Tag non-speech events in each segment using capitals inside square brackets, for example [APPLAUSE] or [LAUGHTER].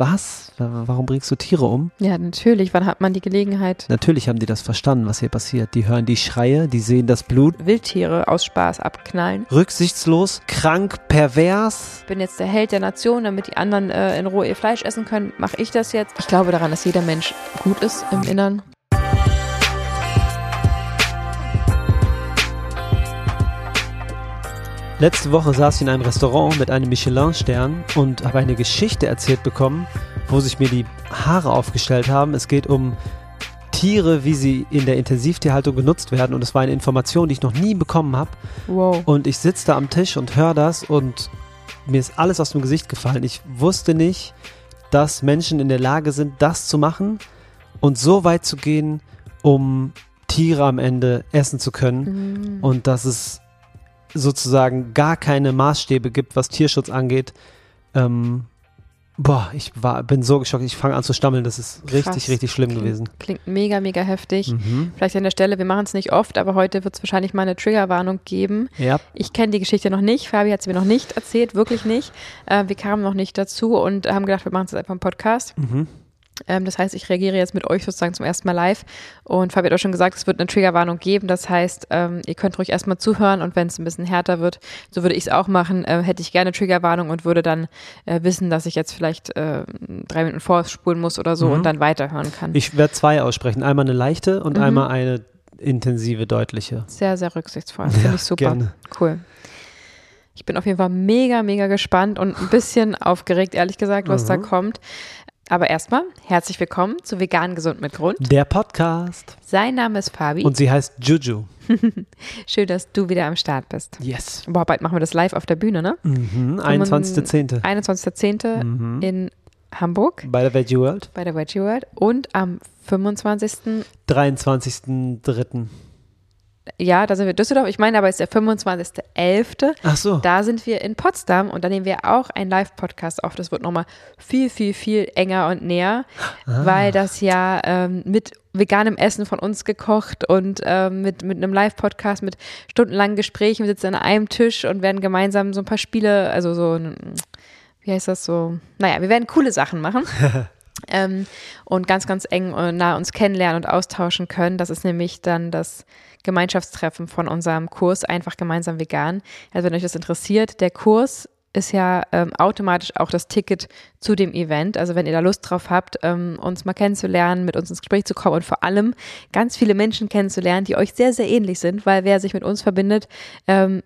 was? Warum bringst du Tiere um? Ja, natürlich. Wann hat man die Gelegenheit? Natürlich haben die das verstanden, was hier passiert. Die hören die Schreie, die sehen das Blut. Wildtiere aus Spaß abknallen. Rücksichtslos, krank, pervers. Ich bin jetzt der Held der Nation, damit die anderen äh, in Ruhe ihr Fleisch essen können. Mache ich das jetzt? Ich glaube daran, dass jeder Mensch gut ist im Innern. Letzte Woche saß ich in einem Restaurant mit einem Michelin-Stern und habe eine Geschichte erzählt bekommen, wo sich mir die Haare aufgestellt haben. Es geht um Tiere, wie sie in der Intensivtierhaltung genutzt werden. Und es war eine Information, die ich noch nie bekommen habe. Wow. Und ich sitze da am Tisch und höre das und mir ist alles aus dem Gesicht gefallen. Ich wusste nicht, dass Menschen in der Lage sind, das zu machen und so weit zu gehen, um Tiere am Ende essen zu können. Mhm. Und dass es sozusagen gar keine Maßstäbe gibt, was Tierschutz angeht. Ähm, boah, ich war, bin so geschockt, ich fange an zu stammeln. Das ist Krass. richtig, richtig schlimm Klingt- gewesen. Klingt mega, mega heftig. Mhm. Vielleicht an der Stelle, wir machen es nicht oft, aber heute wird es wahrscheinlich mal eine Triggerwarnung geben. Ja, Ich kenne die Geschichte noch nicht. Fabi hat sie mir noch nicht erzählt, wirklich nicht. Äh, wir kamen noch nicht dazu und haben gedacht, wir machen es jetzt einfach im Podcast. mhm. Ähm, das heißt, ich reagiere jetzt mit euch sozusagen zum ersten Mal live. Und Fabi hat auch schon gesagt, es wird eine Triggerwarnung geben. Das heißt, ähm, ihr könnt ruhig erstmal zuhören und wenn es ein bisschen härter wird, so würde ich es auch machen, äh, hätte ich gerne Triggerwarnung und würde dann äh, wissen, dass ich jetzt vielleicht äh, drei Minuten vorspulen muss oder so Mhm. und dann weiterhören kann. ich werde zwei aussprechen. Einmal eine leichte und Mhm. einmal eine intensive, deutliche. Sehr, sehr rücksichtsvoll. Finde Ja, ich super. gerne. Cool. Ich bin auf jeden Fall mega, mega gespannt und ein bisschen aufgeregt, ehrlich gesagt, was da Mhm. kommt. Aber erstmal, herzlich willkommen zu Vegan Gesund mit Grund. Der Podcast. Sein Name ist Fabi. Und sie heißt Juju. [LAUGHS] Schön, dass du wieder am Start bist. Yes. Boah, bald machen wir das live auf der Bühne, ne? Mhm. 21.10. 21.10. Mhm. in Hamburg Bei der Veggie World. bei der Veggie World und am 25. 23.3. Ja, da sind wir in Düsseldorf. Ich meine aber, es ist der 25.11. Ach so. Da sind wir in Potsdam und da nehmen wir auch einen Live-Podcast auf. Das wird nochmal viel, viel, viel enger und näher, Ah. weil das ja ähm, mit veganem Essen von uns gekocht und ähm, mit, mit einem Live-Podcast, mit stundenlangen Gesprächen. Wir sitzen an einem Tisch und werden gemeinsam so ein paar Spiele, also so, ein, wie heißt das so? Naja, wir werden coole Sachen machen. [LAUGHS] ähm, und ganz, ganz eng und nah uns kennenlernen und austauschen können. Das ist nämlich dann das Gemeinschaftstreffen von unserem Kurs Einfach gemeinsam vegan. Also wenn euch das interessiert, der Kurs ist ja ähm, automatisch auch das Ticket zu dem Event. Also wenn ihr da Lust drauf habt, ähm, uns mal kennenzulernen, mit uns ins Gespräch zu kommen und vor allem ganz viele Menschen kennenzulernen, die euch sehr, sehr ähnlich sind, weil wer sich mit uns verbindet, ähm,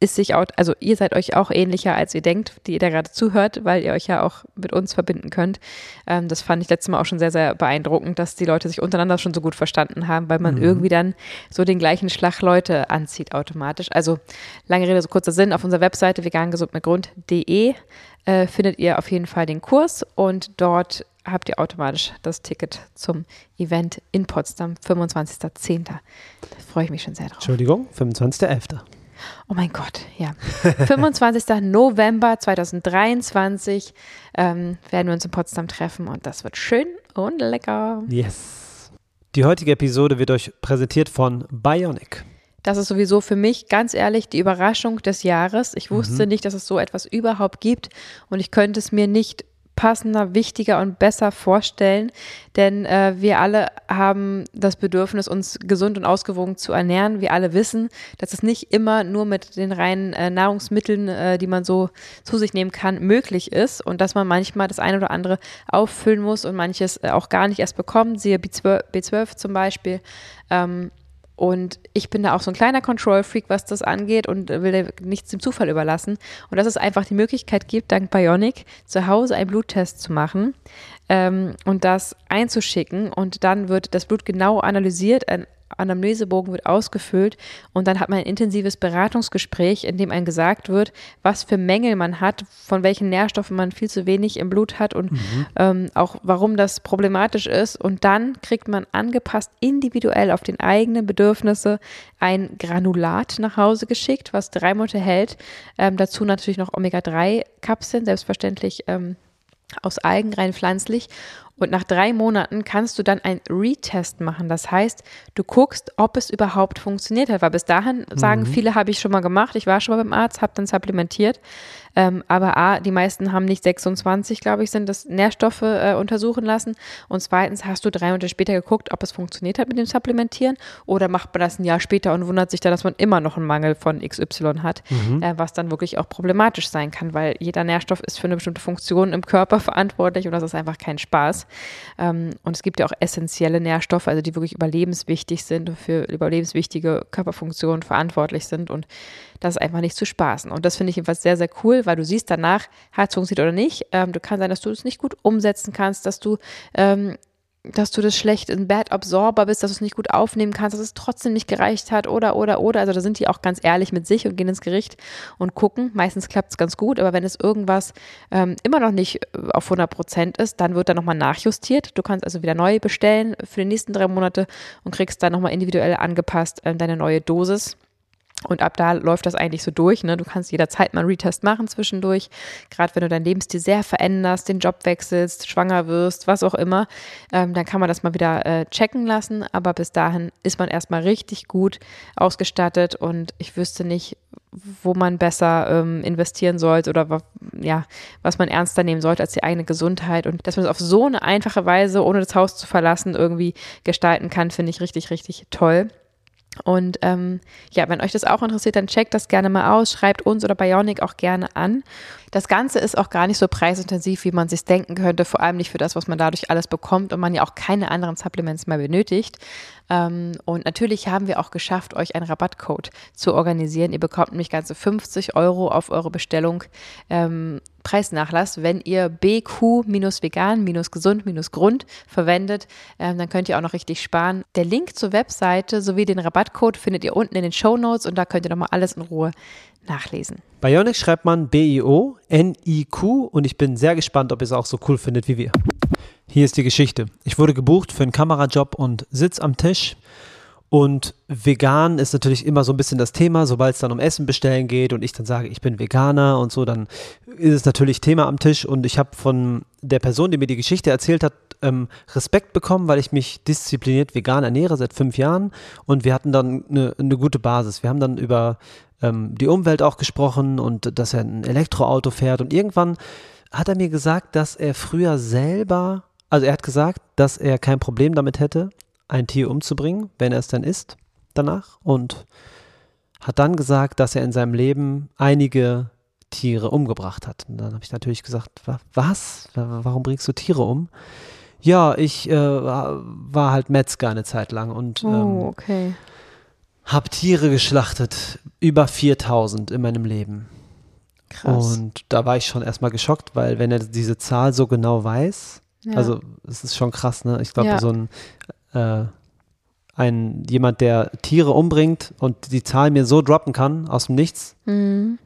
ist sich auch, also ihr seid euch auch ähnlicher, als ihr denkt, die ihr da gerade zuhört, weil ihr euch ja auch mit uns verbinden könnt. Ähm, das fand ich letztes Mal auch schon sehr, sehr beeindruckend, dass die Leute sich untereinander schon so gut verstanden haben, weil man irgendwie dann so den gleichen Schlag Leute anzieht automatisch. Also lange Rede, so kurzer Sinn, auf unserer Webseite vegangesundmitgrund.de äh, findet ihr auf jeden Fall den Kurs und dort habt ihr automatisch das Ticket zum Event in Potsdam, 25.10. Da freue ich mich schon sehr drauf. Entschuldigung, 25.11. Oh mein Gott, ja. [LAUGHS] 25. November 2023 ähm, werden wir uns in Potsdam treffen und das wird schön und lecker. Yes. Die heutige Episode wird euch präsentiert von Bionic. Das ist sowieso für mich, ganz ehrlich, die Überraschung des Jahres. Ich wusste nicht, dass es so etwas überhaupt gibt und ich könnte es mir nicht passender, wichtiger und besser vorstellen, denn äh, wir alle haben das Bedürfnis, uns gesund und ausgewogen zu ernähren. Wir alle wissen, dass es nicht immer nur mit den reinen äh, Nahrungsmitteln, äh, die man so zu sich nehmen kann, möglich ist und dass man manchmal das eine oder andere auffüllen muss und manches äh, auch gar nicht erst bekommt, siehe B12, B12 zum Beispiel. Ähm, und ich bin da auch so ein kleiner Control-Freak, was das angeht und will nichts dem Zufall überlassen. Und dass es einfach die Möglichkeit gibt, dank Bionic zu Hause einen Bluttest zu machen ähm, und das einzuschicken. Und dann wird das Blut genau analysiert, Anamnesebogen wird ausgefüllt und dann hat man ein intensives Beratungsgespräch, in dem einem gesagt wird, was für Mängel man hat, von welchen Nährstoffen man viel zu wenig im Blut hat und ähm, auch warum das problematisch ist. Und dann kriegt man angepasst individuell auf den eigenen Bedürfnisse ein Granulat nach Hause geschickt, was drei Monate hält. Ähm, dazu natürlich noch Omega-3-Kapseln, selbstverständlich ähm, aus Algen rein pflanzlich. Und nach drei Monaten kannst du dann ein Retest machen. Das heißt, du guckst, ob es überhaupt funktioniert hat. Weil bis dahin sagen viele, habe ich schon mal gemacht. Ich war schon mal beim Arzt, habe dann supplementiert. Ähm, aber A, die meisten haben nicht 26, glaube ich, sind das Nährstoffe äh, untersuchen lassen. Und zweitens hast du drei Monate später geguckt, ob es funktioniert hat mit dem Supplementieren. Oder macht man das ein Jahr später und wundert sich dann, dass man immer noch einen Mangel von XY hat, Mhm. äh, was dann wirklich auch problematisch sein kann, weil jeder Nährstoff ist für eine bestimmte Funktion im Körper [LAUGHS] verantwortlich und das ist einfach kein Spaß. Ähm, und es gibt ja auch essentielle Nährstoffe, also die wirklich überlebenswichtig sind und für überlebenswichtige Körperfunktionen verantwortlich sind. Und das ist einfach nicht zu spaßen. Und das finde ich jedenfalls sehr, sehr cool, weil du siehst danach, es funktioniert oder nicht. Ähm, du kann sein, dass du es nicht gut umsetzen kannst, dass du ähm, dass du das schlecht in Bad Absorber bist, dass du es nicht gut aufnehmen kannst, dass es trotzdem nicht gereicht hat oder, oder, oder. Also da sind die auch ganz ehrlich mit sich und gehen ins Gericht und gucken. Meistens klappt es ganz gut, aber wenn es irgendwas ähm, immer noch nicht äh, auf 100 Prozent ist, dann wird da nochmal nachjustiert. Du kannst also wieder neu bestellen für die nächsten drei Monate und kriegst dann nochmal individuell angepasst ähm, deine neue Dosis. Und ab da läuft das eigentlich so durch. Ne? Du kannst jederzeit mal einen Retest machen zwischendurch. Gerade wenn du dein Lebensstil sehr veränderst, den Job wechselst, schwanger wirst, was auch immer, ähm, dann kann man das mal wieder äh, checken lassen. Aber bis dahin ist man erstmal richtig gut ausgestattet und ich wüsste nicht, wo man besser ähm, investieren sollte oder ja, was man ernster nehmen sollte als die eigene Gesundheit. Und dass man es auf so eine einfache Weise, ohne das Haus zu verlassen, irgendwie gestalten kann, finde ich richtig, richtig toll. Und ähm, ja, wenn euch das auch interessiert, dann checkt das gerne mal aus, schreibt uns oder Bionic auch gerne an. Das Ganze ist auch gar nicht so preisintensiv, wie man sich denken könnte, vor allem nicht für das, was man dadurch alles bekommt und man ja auch keine anderen Supplements mehr benötigt. Ähm, und natürlich haben wir auch geschafft, euch einen Rabattcode zu organisieren. Ihr bekommt nämlich ganze 50 Euro auf eure Bestellung ähm, Preisnachlass, wenn ihr BQ-vegan-gesund-grund verwendet, ähm, dann könnt ihr auch noch richtig sparen. Der Link zur Webseite sowie den Rabattcode findet ihr unten in den Show Notes und da könnt ihr nochmal alles in Ruhe nachlesen. Bionic schreibt man B-I-O-N-I-Q und ich bin sehr gespannt, ob ihr es auch so cool findet wie wir. Hier ist die Geschichte. Ich wurde gebucht für einen Kamerajob und sitz am Tisch. Und vegan ist natürlich immer so ein bisschen das Thema, sobald es dann um Essen bestellen geht und ich dann sage, ich bin Veganer und so, dann ist es natürlich Thema am Tisch. Und ich habe von der Person, die mir die Geschichte erzählt hat, ähm, Respekt bekommen, weil ich mich diszipliniert vegan ernähre seit fünf Jahren. Und wir hatten dann eine, eine gute Basis. Wir haben dann über ähm, die Umwelt auch gesprochen und dass er ein Elektroauto fährt. Und irgendwann hat er mir gesagt, dass er früher selber, also er hat gesagt, dass er kein Problem damit hätte, ein Tier umzubringen, wenn er es dann isst danach. Und hat dann gesagt, dass er in seinem Leben einige Tiere umgebracht hat. Und dann habe ich natürlich gesagt, "Wa- was? Wa- Warum bringst du Tiere um? Ja, ich äh, war halt Metzger eine Zeit lang und ähm, Oh, okay. habe Tiere geschlachtet. Über 4000 in meinem Leben. Krass. Und da war ich schon erstmal geschockt, weil wenn er diese Zahl so genau weiß, ja. also es ist schon krass, ne? Ich glaube, Ja. so ein, äh, ein jemand, der Tiere umbringt und die Zahl mir so droppen kann aus dem Nichts, Mhm.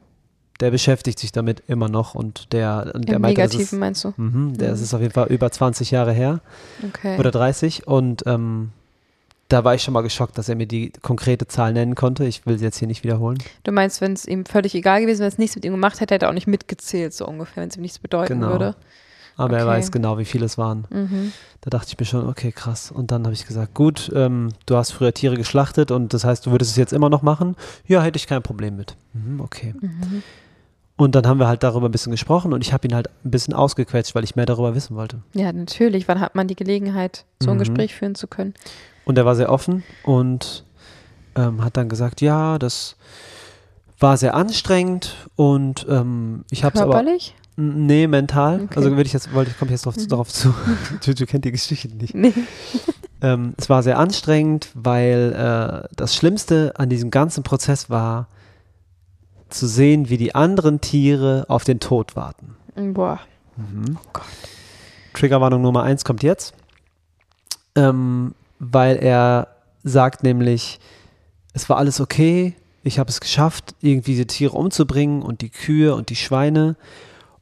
der beschäftigt sich damit immer noch und der, und der Im meinte, das ist, Negativen meinst du? mhm, der Mhm. das ist auf jeden Fall über 20 Jahre her Okay. oder 30 und ähm, da war ich schon mal geschockt, dass er mir die konkrete Zahl nennen konnte. Ich will sie jetzt hier nicht wiederholen. Du meinst, wenn es ihm völlig egal gewesen wäre, wenn es nichts mit ihm gemacht hätte, hätte er auch nicht mitgezählt, so ungefähr, wenn es ihm nichts bedeuten Genau. würde. Aber er Okay. weiß genau, wie viele es waren. Mhm. Da dachte ich mir schon, okay, krass. Und dann habe ich gesagt, gut, ähm, du hast früher Tiere geschlachtet und das heißt, du würdest es jetzt immer noch machen? Ja, hätte ich kein Problem mit. Mhm, okay. Mhm. Und dann haben wir halt darüber ein bisschen gesprochen und ich habe ihn halt ein bisschen ausgequetscht, weil ich mehr darüber wissen wollte. Ja, natürlich. Wann hat man die Gelegenheit, so ein Mhm. Gespräch führen zu können? Und er war sehr offen und ähm, hat dann gesagt, ja, das war sehr anstrengend und ähm, ich habe es aber Körperlich? Nee, mental. Okay. Also würde ich jetzt, wollte ich komme jetzt drauf, Mhm. darauf zu. [LAUGHS] du, du kennst die Geschichte nicht. Nee. Ähm, es war sehr anstrengend, weil äh, das Schlimmste an diesem ganzen Prozess war, zu sehen, wie die anderen Tiere auf den Tod warten. Boah. Mhm. Oh Gott. Triggerwarnung Nummer eins kommt jetzt, ähm, weil er sagt nämlich, es war alles okay, ich habe es geschafft, irgendwie diese Tiere umzubringen und die Kühe und die Schweine.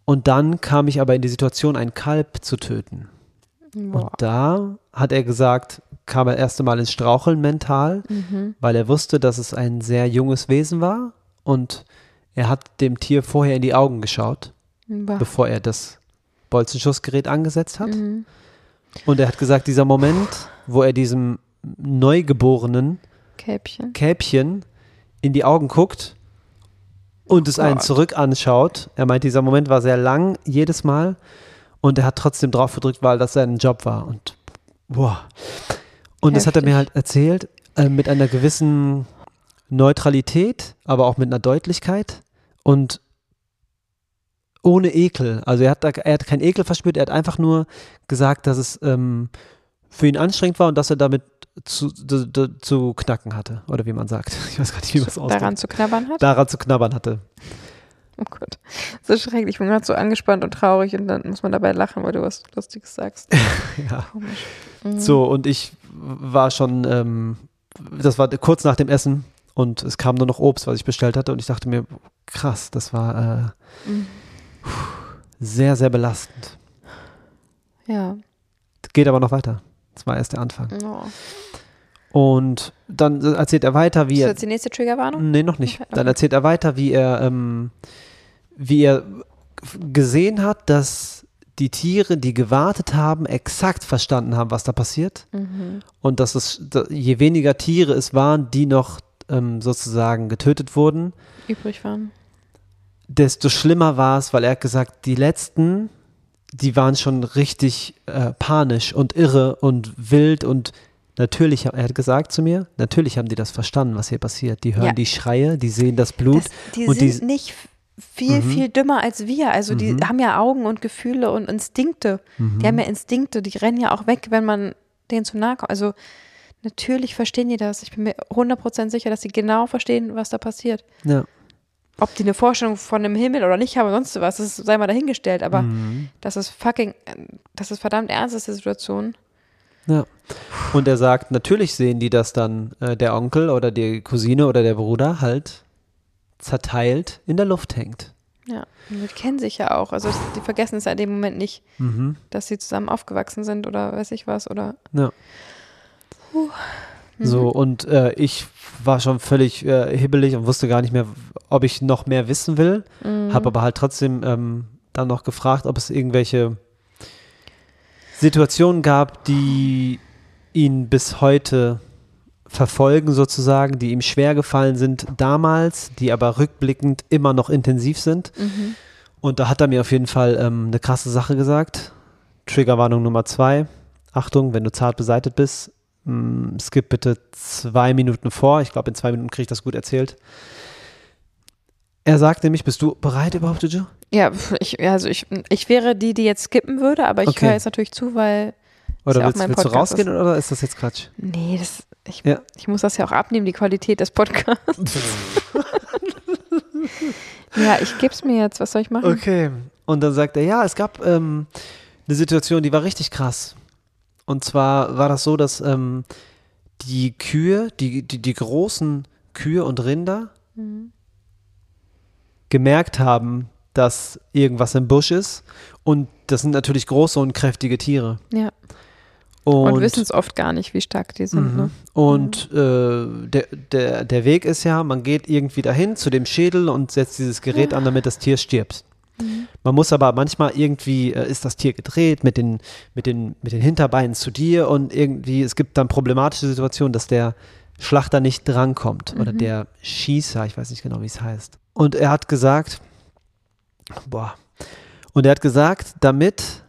Und dann kam ich aber in die Situation, ein Kalb zu töten. Boah. Und da hat er gesagt, kam er erst einmal ins Straucheln mental, Mhm. weil er wusste, dass es ein sehr junges Wesen war und er hat dem Tier vorher in die Augen geschaut, Boah. bevor er das Bolzenschussgerät angesetzt hat. Mhm. Und er hat gesagt, dieser Moment, wo er diesem Neugeborenen Käppchen. Kälbchen in die Augen guckt und es einen Gott. zurück anschaut. Er meint, dieser Moment war sehr lang, jedes Mal. Und er hat trotzdem drauf gedrückt, weil das sein Job war. Und boah. Und das hat er mir Heftig. halt erzählt, äh, mit einer gewissen Neutralität, aber auch mit einer Deutlichkeit und ohne Ekel. Also er hat, da, er hat keinen Ekel verspürt, er hat einfach nur gesagt, dass es ähm, für ihn anstrengend war und dass er damit zu, zu, zu- knacken hatte. Oder wie man sagt. [LAUGHS] Ich weiß gar nicht, wie man es ausdrückt. Daran zu knabbern hat? Daran zu knabbern hatte. Oh Gott. So schrecklich. Ich bin gerade so angespannt und traurig und dann muss man dabei lachen, weil du was Lustiges sagst. [LAUGHS] Ja. Komisch. Mhm. So, und ich war schon, ähm, das war kurz nach dem Essen und es kam nur noch Obst, was ich bestellt hatte und ich dachte mir, krass, das war äh, Mhm. sehr, sehr belastend. Ja. Geht aber noch weiter. Das war erst der Anfang. Oh. Und dann erzählt er weiter, wie Ist er. jetzt die nächste Triggerwarnung? Nee, noch nicht. Okay, Dann okay. erzählt er weiter, wie er, ähm, wie er gesehen hat, dass die Tiere, die gewartet haben, exakt verstanden haben, was da passiert. Mhm. Und dass es, je weniger Tiere es waren, die noch ähm, sozusagen getötet wurden, Übrig waren. desto schlimmer war es, weil er hat gesagt, die letzten, die waren schon richtig äh, panisch und irre und wild und natürlich, er hat gesagt zu mir, natürlich haben die das verstanden, was hier passiert. Die hören Ja. die Schreie, die sehen das Blut. Das, die und sind die- nicht viel, Mhm. viel dümmer als wir. Also die Mhm. haben ja Augen und Gefühle und Instinkte. Die haben ja Instinkte, die rennen ja auch weg, wenn man denen zu nahe kommt. Also natürlich verstehen die das. Ich bin mir 100% sicher, dass sie genau verstehen, was da passiert. ja. Ob die eine Vorstellung von dem Himmel oder nicht haben, sonst was, das sei mal dahingestellt. Aber Mhm. das ist fucking, das ist verdammt ernst, ist die Situation. Ja. Und er sagt, natürlich sehen die das dann, äh, der Onkel oder die Cousine oder der Bruder halt zerteilt in der Luft hängt. Ja, und die kennen sich ja auch. Also die vergessen es ja in dem Moment nicht, Mhm. dass sie zusammen aufgewachsen sind oder weiß ich was. Oder Ja. Mhm. So, und äh, ich war schon völlig äh, hibbelig und wusste gar nicht mehr, ob ich noch mehr wissen will. Mhm. Habe aber halt trotzdem ähm, dann noch gefragt, ob es irgendwelche Situationen gab, die ihn bis heute verfolgen sozusagen, die ihm schwer gefallen sind damals, die aber rückblickend immer noch intensiv sind. Mhm. Und da hat er mir auf jeden Fall ähm, eine krasse Sache gesagt. Triggerwarnung Nummer zwei. Achtung, wenn du zart beseitet bist, mh, skip bitte zwei Minuten vor. Ich glaube, in zwei Minuten kriege ich das gut erzählt. Er sagt nämlich, bist du bereit überhaupt, Juju? Ja, ich, also ich, ich wäre die, die jetzt skippen würde, aber ich Okay. höre jetzt natürlich zu, weil. Oder ja willst, mein willst du rausgehen oder ist das jetzt Quatsch? Nee, das, ich, Ja. ich muss das ja auch abnehmen, die Qualität des Podcasts. [LAUGHS] ja, ich gebe es mir jetzt. Was soll ich machen? Okay. Und dann sagt er, ja, es gab ähm, eine Situation, die war richtig krass. Und zwar war das so, dass ähm, die Kühe, die, die, die großen Kühe und Rinder Mhm. gemerkt haben, dass irgendwas im Busch ist. Und das sind natürlich große und kräftige Tiere. Ja. Und, Und, wissen es oft gar nicht, wie stark die sind. Mhm. Ne? Und äh, der, der, der Weg ist ja, man geht irgendwie dahin zu dem Schädel und setzt dieses Gerät an, damit das Tier stirbt. Mhm. Man muss aber manchmal irgendwie, äh, ist das Tier gedreht mit den, mit, den, mit den Hinterbeinen zu dir und irgendwie, es gibt dann problematische Situationen, dass der Schlachter nicht drankommt oder Mhm. der Schießer, ich weiß nicht genau, wie es heißt. Und er hat gesagt, boah, und er hat gesagt, damit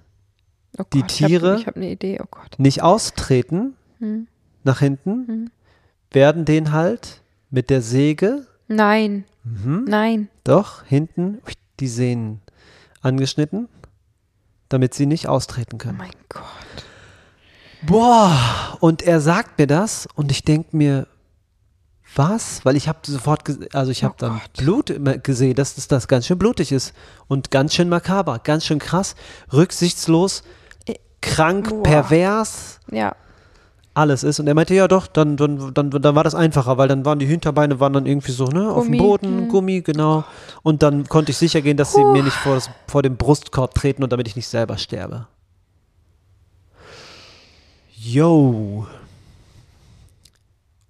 Oh Die Gott, ich hab- Tiere- Ich Idee, oh nicht austreten Hm. nach hinten, Mhm. werden den halt mit der Säge, Nein, mhm, nein. doch, hinten die Sehnen angeschnitten, damit sie nicht austreten Oh können. mein Gott. Boah, und er sagt mir das und ich denke mir, was? Weil ich habe sofort, also ich habe Oh dann Gott. Blut gesehen, dass das, das ganz schön blutig ist und ganz schön makaber, ganz schön krass, rücksichtslos, krank, boah. pervers, Ja, alles ist. Und er meinte, ja doch, dann, dann, dann, dann war das einfacher, weil dann waren die Hinterbeine waren dann irgendwie so, ne, auf dem Boden, hm. Gummi, genau. Und dann konnte ich sicher gehen, dass sie mir nicht vor, das, vor den Brustkorb treten und damit ich nicht selber sterbe. Yo.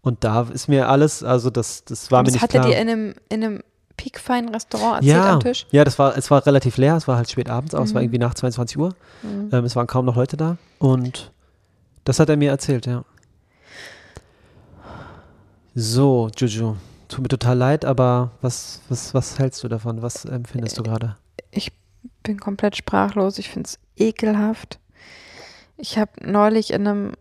Und da ist mir alles, also das, das war mir Und das nicht klar. er dir in einem, in einem Peak Restaurant erzählt ja, am Tisch. Ja, das war, es war relativ leer, es war halt spät abends, aber es war Mhm. irgendwie nach 22 Uhr. Mhm. Ähm, es waren kaum noch Leute da und das hat er mir erzählt, ja. So, Juju, tut mir total leid, aber was, was, was hältst du davon? Was empfindest du gerade? Ich bin komplett sprachlos. Ich finde es ekelhaft. Ich habe neulich in einem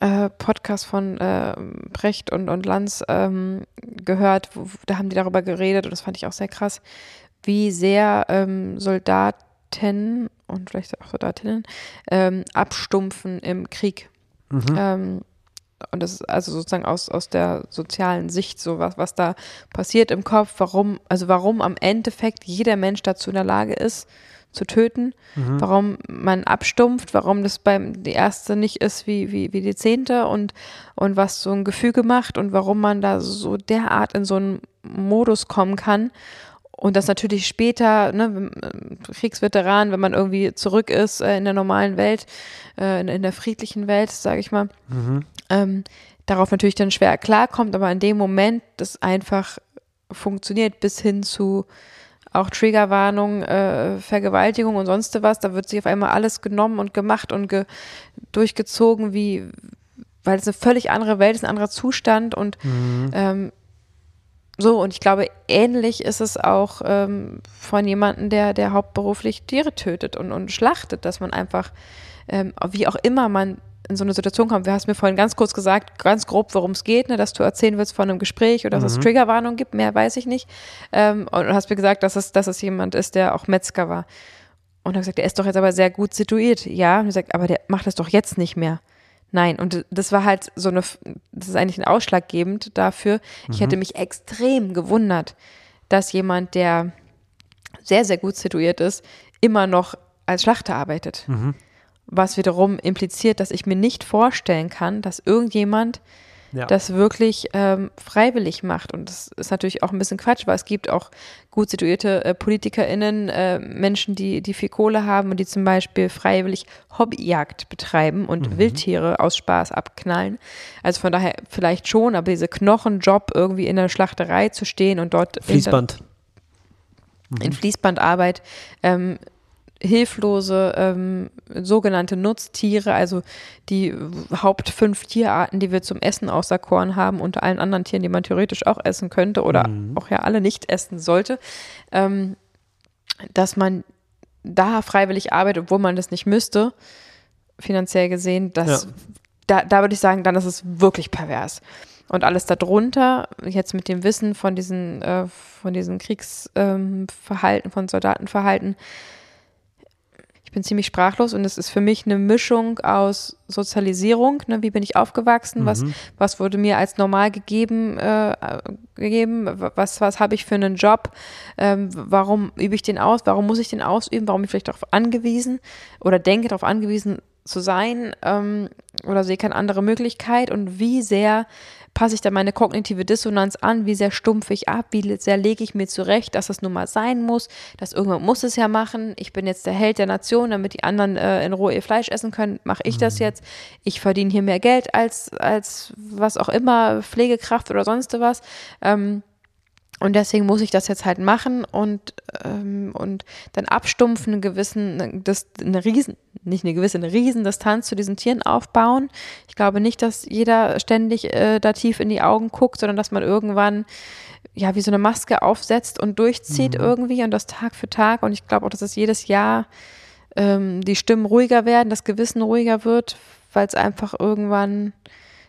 äh, Podcast von äh, Brecht und, und Lanz ähm, gehört, wo, da haben die darüber geredet und das fand ich auch sehr krass, wie sehr ähm, Soldaten und vielleicht auch Soldatinnen ähm, abstumpfen im Krieg. Mhm. Ähm, und das ist also sozusagen aus, aus der sozialen Sicht so was, was da passiert im Kopf, warum, also warum am Endeffekt jeder Mensch dazu in der Lage ist, zu töten, Mhm. warum man abstumpft, warum das beim die erste nicht ist wie, wie, wie die zehnte und, und was so ein Gefüge macht und warum man da so derart in so einen Modus kommen kann. Und das natürlich später, ne, wenn- Kriegsveteran, wenn man irgendwie zurück ist äh, in der normalen Welt, äh, in, in der friedlichen Welt, sage ich mal, Mhm. ähm, darauf natürlich dann schwer klarkommt, aber in dem Moment das einfach funktioniert bis hin zu auch Triggerwarnung, äh, Vergewaltigung und sonst was, da wird sich auf einmal alles genommen und gemacht und ge durchgezogen, wie weil es eine völlig andere Welt ist, ein anderer Zustand und Mhm. ähm, so, und ich glaube, ähnlich ist es auch ähm, von jemandem, der, der hauptberuflich Tiere tötet und, und schlachtet, dass man einfach, ähm, wie auch immer man in so eine Situation kommt. Du hast mir vorhin ganz kurz gesagt, ganz grob, worum es geht, ne, dass du erzählen willst von einem Gespräch oder dass es Mhm. Triggerwarnung gibt, mehr weiß ich nicht. Ähm, und du hast mir gesagt, dass es, dass es jemand ist, der auch Metzger war. Und er hat gesagt, der ist doch jetzt aber sehr gut situiert. Ja, und er sagt, aber der macht das doch jetzt nicht mehr. Nein, und das war halt so eine, das ist eigentlich ein ausschlaggebend dafür. Ich hätte mich extrem gewundert, dass jemand, der sehr, sehr gut situiert ist, immer noch als Schlachter arbeitet. Mhm. Was wiederum impliziert, dass ich mir nicht vorstellen kann, dass irgendjemand Ja. das wirklich ähm, freiwillig macht. Und das ist natürlich auch ein bisschen Quatsch, weil es gibt auch gut situierte äh, PolitikerInnen, äh, Menschen, die, die viel Kohle haben und die zum Beispiel freiwillig Hobbyjagd betreiben und Wildtiere aus Spaß abknallen. Also von daher vielleicht schon, aber diese Knochenjob irgendwie in der Schlachterei zu stehen und dort Fließband. in Fließbandarbeit ähm, hilflose ähm, sogenannte Nutztiere, also die Haupt fünf Tierarten, die wir zum Essen auserkoren haben, unter allen anderen Tieren, die man theoretisch auch essen könnte oder auch ja alle nicht essen sollte, ähm, dass man da freiwillig arbeitet, obwohl man das nicht müsste, finanziell gesehen, das, Ja. da, da würde ich sagen, dann ist es wirklich pervers. Und alles darunter, jetzt mit dem Wissen von diesen, äh, von diesen Kriegsverhalten, ähm, von Soldatenverhalten, bin ziemlich sprachlos und es ist für mich eine Mischung aus Sozialisierung, ne, wie bin ich aufgewachsen, was, Mhm. was wurde mir als normal gegeben, äh, gegeben, was, was habe ich für einen Job, ähm, warum übe ich den aus, warum muss ich den ausüben, warum bin ich vielleicht darauf angewiesen oder denke darauf angewiesen zu sein ähm, oder sehe keine andere Möglichkeit? Und wie sehr passe ich da meine kognitive Dissonanz an, wie sehr stumpfe ich ab, wie sehr lege ich mir zurecht, dass das nun mal sein muss, dass irgendwann muss es ja machen, ich bin jetzt der Held der Nation, damit die anderen äh, in Ruhe ihr Fleisch essen können, mache ich das jetzt, ich verdiene hier mehr Geld als, als was auch immer, Pflegekraft oder sonst was. Ähm, und deswegen muss ich das jetzt halt machen und, ähm, und dann abstumpfen, einen gewissen, das, eine riesen, nicht eine gewisse, eine riesen Distanz zu diesen Tieren aufbauen. Ich glaube nicht, dass jeder ständig äh, da tief in die Augen guckt, sondern dass man irgendwann ja wie so eine Maske aufsetzt und durchzieht irgendwie und das Tag für Tag. Und ich glaube auch, dass es jedes Jahr ähm, die Stimmen ruhiger werden, das Gewissen ruhiger wird, weil es einfach irgendwann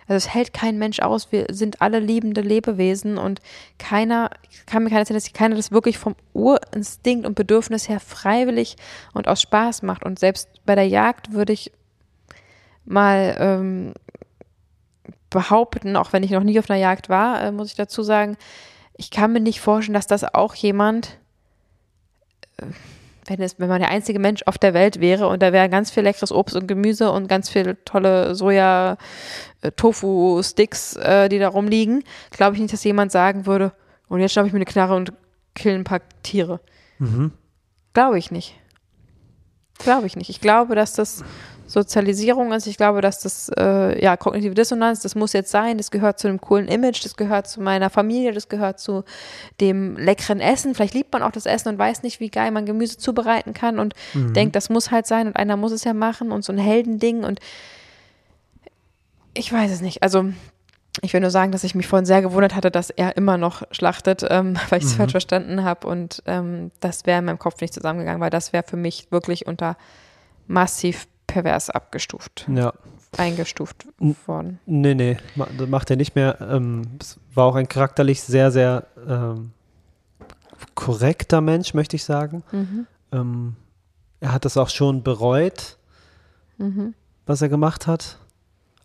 also es hält kein Mensch aus. Wir sind alle liebende Lebewesen und keiner, kann mir keiner erzählen, dass keiner das wirklich vom Urinstinkt und Bedürfnis her freiwillig und aus Spaß macht. Und selbst bei der Jagd würde ich mal ähm, behaupten, auch wenn ich noch nie auf einer Jagd war, äh, muss ich dazu sagen, ich kann mir nicht vorstellen, dass das auch jemand, äh, wenn, es, wenn man der einzige Mensch auf der Welt wäre und da wäre ganz viel leckeres Obst und Gemüse und ganz viel tolle Soja, äh, äh, die da rumliegen, glaube ich nicht, dass jemand sagen würde, und jetzt schnappe ich mir eine Knarre und kill ein paar Tiere. Mhm. Glaube ich nicht. Glaube ich nicht. Ich glaube, dass das Sozialisierung ist. Ich glaube, dass das, äh, ja, kognitive Dissonanz, das muss jetzt sein, das gehört zu einem coolen Image, das gehört zu meiner Familie, das gehört zu dem leckeren Essen. Vielleicht liebt man auch das Essen und weiß nicht, wie geil man Gemüse zubereiten kann und mhm. denkt, das muss halt sein und einer muss es ja machen und so ein Heldending und ich weiß es nicht. Also ich will nur sagen, dass ich mich vorhin sehr gewundert hatte, dass er immer noch schlachtet, ähm, [LAUGHS] weil ich es mhm. falsch verstanden habe. Und ähm, das wäre in meinem Kopf nicht zusammengegangen, weil das wäre für mich wirklich unter massiv pervers abgestuft. Ja. Eingestuft worden. Nee, nee, macht er nicht mehr. Ähm, es war auch ein charakterlich sehr, sehr ähm, korrekter Mensch, möchte ich sagen. Mhm. Ähm, er hat das auch schon bereut, mhm. was er gemacht hat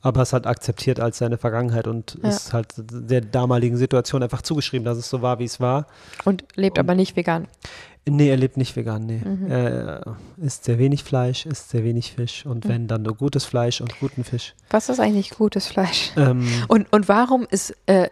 aber es hat akzeptiert als seine Vergangenheit und ja. ist halt der damaligen Situation einfach zugeschrieben, dass es so war, wie es war. Und lebt und, aber nicht vegan. Nee, er lebt nicht vegan, nee. Mhm. Er isst sehr wenig Fleisch, isst sehr wenig Fisch und mhm. wenn, dann nur gutes Fleisch und guten Fisch. Was ist eigentlich gutes Fleisch? Ähm, und, und warum ist äh,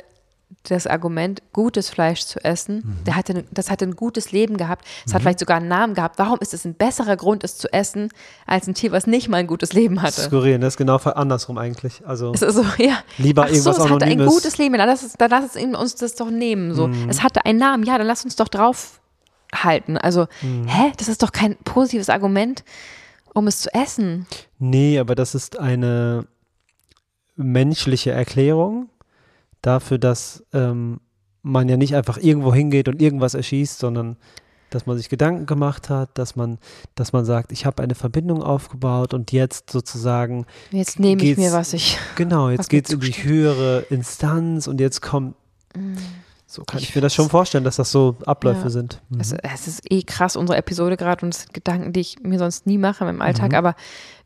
das Argument, gutes Fleisch zu essen, mhm. der hatte, das hatte ein gutes Leben gehabt, es mhm. hat vielleicht sogar einen Namen gehabt. Warum ist es ein besserer Grund, es zu essen, als ein Tier, was nicht mal ein gutes Leben hatte? Skurril, das ist genau andersrum eigentlich. Also so, [LAUGHS] ja. lieber Ach irgendwas so, es hatte ein gutes Leben, dann lass, es, dann lass es uns das doch nehmen. So. Mhm. Es hatte einen Namen, ja, dann lass uns doch drauf halten. Also, mhm. hä, das ist doch kein positives Argument, um es zu essen. Nee, aber das ist eine menschliche Erklärung dafür, dass ähm, man ja nicht einfach irgendwo hingeht und irgendwas erschießt, sondern dass man sich Gedanken gemacht hat, dass man, dass man sagt, ich habe eine Verbindung aufgebaut und jetzt sozusagen. Jetzt nehme ich mir, was ich. Genau, [LAUGHS] jetzt geht es in die höhere Instanz und jetzt kommt. Mm. So kann ich, ich mir das schon vorstellen, dass das so Abläufe ja. sind. Mhm. Es, es, ist eh krass, unsere Episode gerade und es sind Gedanken, die ich mir sonst nie mache im Alltag. Mhm. Aber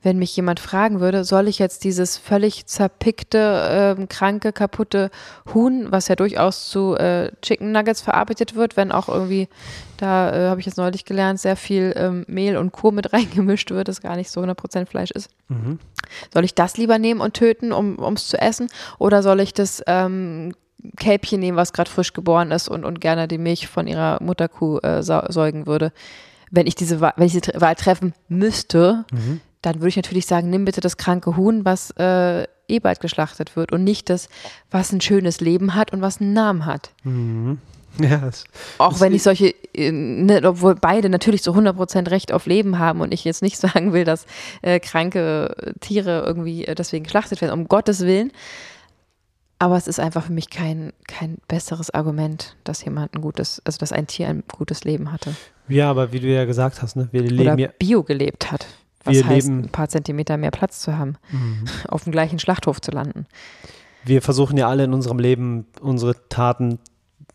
wenn mich jemand fragen würde, soll ich jetzt dieses völlig zerpickte, äh, kranke, kaputte Huhn, was ja durchaus zu äh, Chicken Nuggets verarbeitet wird, wenn auch irgendwie, da äh, habe ich jetzt neulich gelernt, sehr viel ähm, Mehl und Kur mit [LAUGHS] reingemischt wird, das gar nicht so 100% Fleisch ist. Mhm. Soll ich das lieber nehmen und töten, um es zu essen? Oder soll ich das ähm, Kälbchen nehmen, was gerade frisch geboren ist und, und gerne die Milch von ihrer Mutterkuh äh, säugen würde. Wenn ich diese Wahl, wenn ich diese Wahl treffen müsste, mhm. dann würde ich natürlich sagen, nimm bitte das kranke Huhn, was äh, eh bald geschlachtet wird und nicht das, was ein schönes Leben hat und was einen Namen hat. Mhm. [LAUGHS] Ja, das, auch wenn ich solche, äh, ne, obwohl beide natürlich so 100% Recht auf Leben haben und ich jetzt nicht [LAUGHS] sagen will, dass äh, kranke Tiere irgendwie äh, deswegen geschlachtet werden, um Gottes Willen. Aber es ist einfach für mich kein, kein besseres Argument, dass jemand ein gutes, also dass ein Tier ein gutes Leben hatte. Ja, aber wie du ja gesagt hast, ne, wir leben Oder ja. Bio gelebt hat. Was wir heißt, leben, ein paar Zentimeter mehr Platz zu haben, mhm. [LAUGHS] auf dem gleichen Schlachthof zu landen. Wir versuchen ja alle in unserem Leben unsere Taten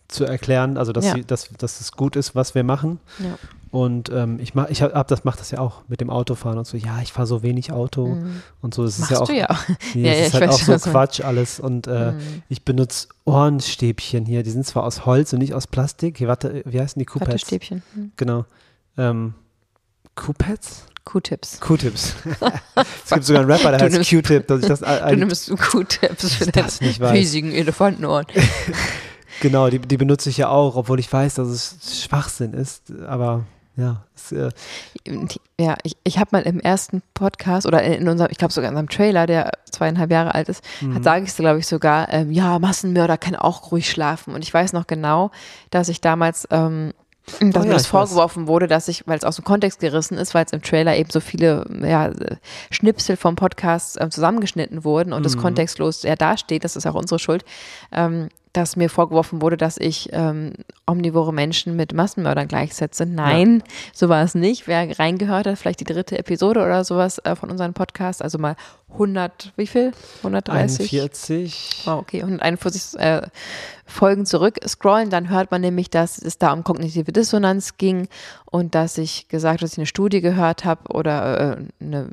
zu erklären, also dass, ja. sie, dass, dass es gut ist, was wir machen. Ja. Und ähm, ich mach, ich hab, das macht das ja auch mit dem Autofahren und so. Ja, ich fahre so wenig Auto mhm. und so. Das Machst ist ja auch, du ja auch. [LAUGHS] Nee, ja, ja, ist halt auch so Quatsch alles. Und äh, mhm. ich benutze Ohrenstäbchen hier. Die sind zwar aus Holz und nicht aus Plastik. Hier, warte, wie heißen die Coupets? Wattestäbchen. Mhm. Genau. Ähm, Coupets? Q-Tips. Q-Tips. [LAUGHS] es gibt [LAUGHS] sogar einen Rapper, der heißt Q-Tip. Dass ich das du nimmst Q-Tips für deine riesigen Elefantenohren. genau, die, die benutze ich ja auch, obwohl ich weiß, dass es Schwachsinn ist. Aber ja, es, äh ja, ich, ich habe mal im ersten Podcast oder in unserem, ich glaube sogar in unserem Trailer, der zweieinhalb Jahre alt ist, mhm. sage ich es, glaube ich, sogar, ähm, ja, Massenmörder können auch ruhig schlafen. Und ich weiß noch genau, dass ich damals ähm, dass oh, mir ja, das vorgeworfen weiß. wurde, dass ich, weil es aus dem Kontext gerissen ist, weil es im Trailer eben so viele ja, Schnipsel vom Podcast äh, zusammengeschnitten wurden und mhm. das kontextlos ja dasteht, das ist auch unsere Schuld, ähm, dass mir vorgeworfen wurde, dass ich ähm, omnivore Menschen mit Massenmördern gleichsetze. Nein, ja. so war es nicht. Wer reingehört hat, vielleicht die dritte Episode oder sowas äh, von unserem Podcast, also mal 100, wie viel? 130? 41. Oh, okay, 141 äh, Folgen zurück scrollen, dann hört man nämlich, dass es da um kognitive Dissonanz ging und dass ich gesagt habe, dass ich eine Studie gehört habe oder äh, eine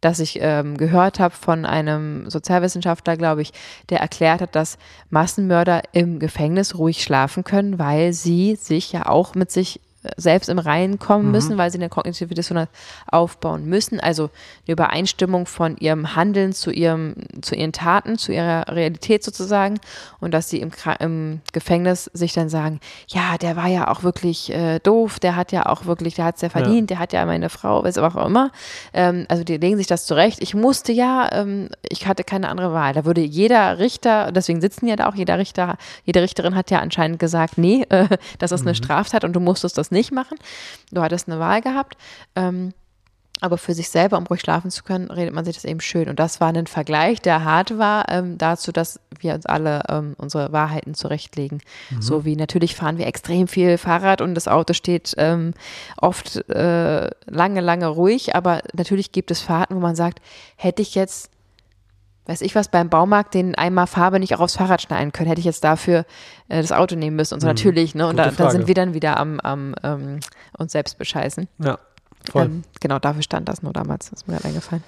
dass ich ähm, gehört habe von einem Sozialwissenschaftler, glaube ich, der erklärt hat, dass Massenmörder im Gefängnis ruhig schlafen können, weil sie sich ja auch mit sich selbst im Reinen kommen mhm. müssen, weil sie eine kognitive Dissonanz aufbauen müssen. Also eine Übereinstimmung von ihrem Handeln zu ihrem, zu ihren Taten, zu ihrer Realität sozusagen. Und dass sie im, im Gefängnis sich dann sagen, ja, der war ja auch wirklich äh, doof, der hat ja auch wirklich, der hat es ja verdient, ja. der hat ja meine Frau, was auch immer. Ähm, also die legen sich das zurecht. Ich musste ja, ähm, ich hatte keine andere Wahl. Da würde jeder Richter, deswegen sitzen ja da auch, jeder Richter, jede Richterin hat ja anscheinend gesagt, nee, [LAUGHS] äh, das ist eine mhm. Straftat und du musstest das nicht machen. Du hattest eine Wahl gehabt. Ähm, aber für sich selber, um ruhig schlafen zu können, redet man sich das eben schön. Und das war ein Vergleich, der hart war, ähm, dazu, dass wir uns alle ähm, unsere Wahrheiten zurechtlegen. Mhm. So wie natürlich fahren wir extrem viel Fahrrad und das Auto steht ähm, oft äh, lange, lange ruhig. Aber natürlich gibt es Fahrten, wo man sagt, hätte ich jetzt weiß ich was, beim Baumarkt den einmal Farbe nicht auch aufs Fahrrad schneiden können, hätte ich jetzt dafür äh, das Auto nehmen müssen und so mhm. natürlich, ne? Und da, da, sind wir dann wieder am, am ähm, uns selbst bescheißen. Ja, voll. Ähm, genau, dafür stand das nur damals, das ist mir gerade eingefallen.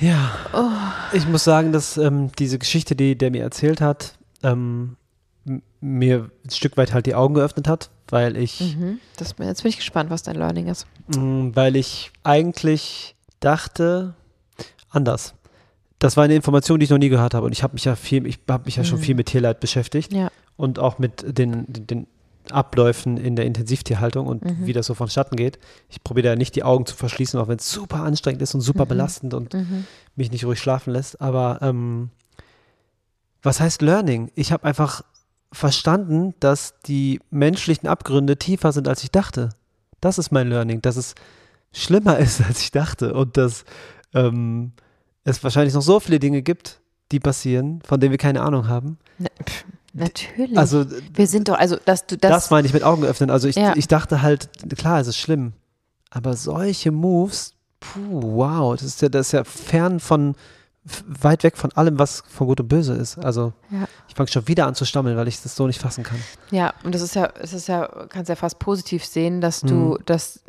Ja, oh. ich muss sagen, dass ähm, diese Geschichte, die der mir erzählt hat, ähm, mir ein Stück weit halt die Augen geöffnet hat, weil ich. Mhm. Das, jetzt bin ich gespannt, was dein Learning ist. Mm, weil ich eigentlich dachte, anders das war eine Information, die ich noch nie gehört habe. Und ich habe mich ja viel, ich habe mich ja schon mhm. viel mit Tierleid beschäftigt ja. und auch mit den, den Abläufen in der Intensivtierhaltung und mhm. wie das so vonstatten geht. Ich probiere da nicht die Augen zu verschließen, auch wenn es super anstrengend ist und super mhm. belastend und mhm. mich nicht ruhig schlafen lässt. Aber ähm, was heißt Learning? Ich habe einfach verstanden, dass die menschlichen Abgründe tiefer sind, als ich dachte. Das ist mein Learning, dass es schlimmer [LAUGHS] ist, als ich dachte und dass ähm, es wahrscheinlich noch so viele Dinge gibt, die passieren, von denen wir keine Ahnung haben. Na, pff, natürlich. Also wir sind doch, also dass du das. Das meine ich mit Augen öffnen. Also ich, ja. ich dachte halt, klar, es ist schlimm, aber solche Moves, puh, wow, das ist ja, das ist ja fern von weit weg von allem, was von Gut und Böse ist. Also ja. ich fange schon wieder an zu stammeln, weil ich das so nicht fassen kann. Ja, und das ist ja, es ist ja, kannst ja fast positiv sehen, dass du mhm. das,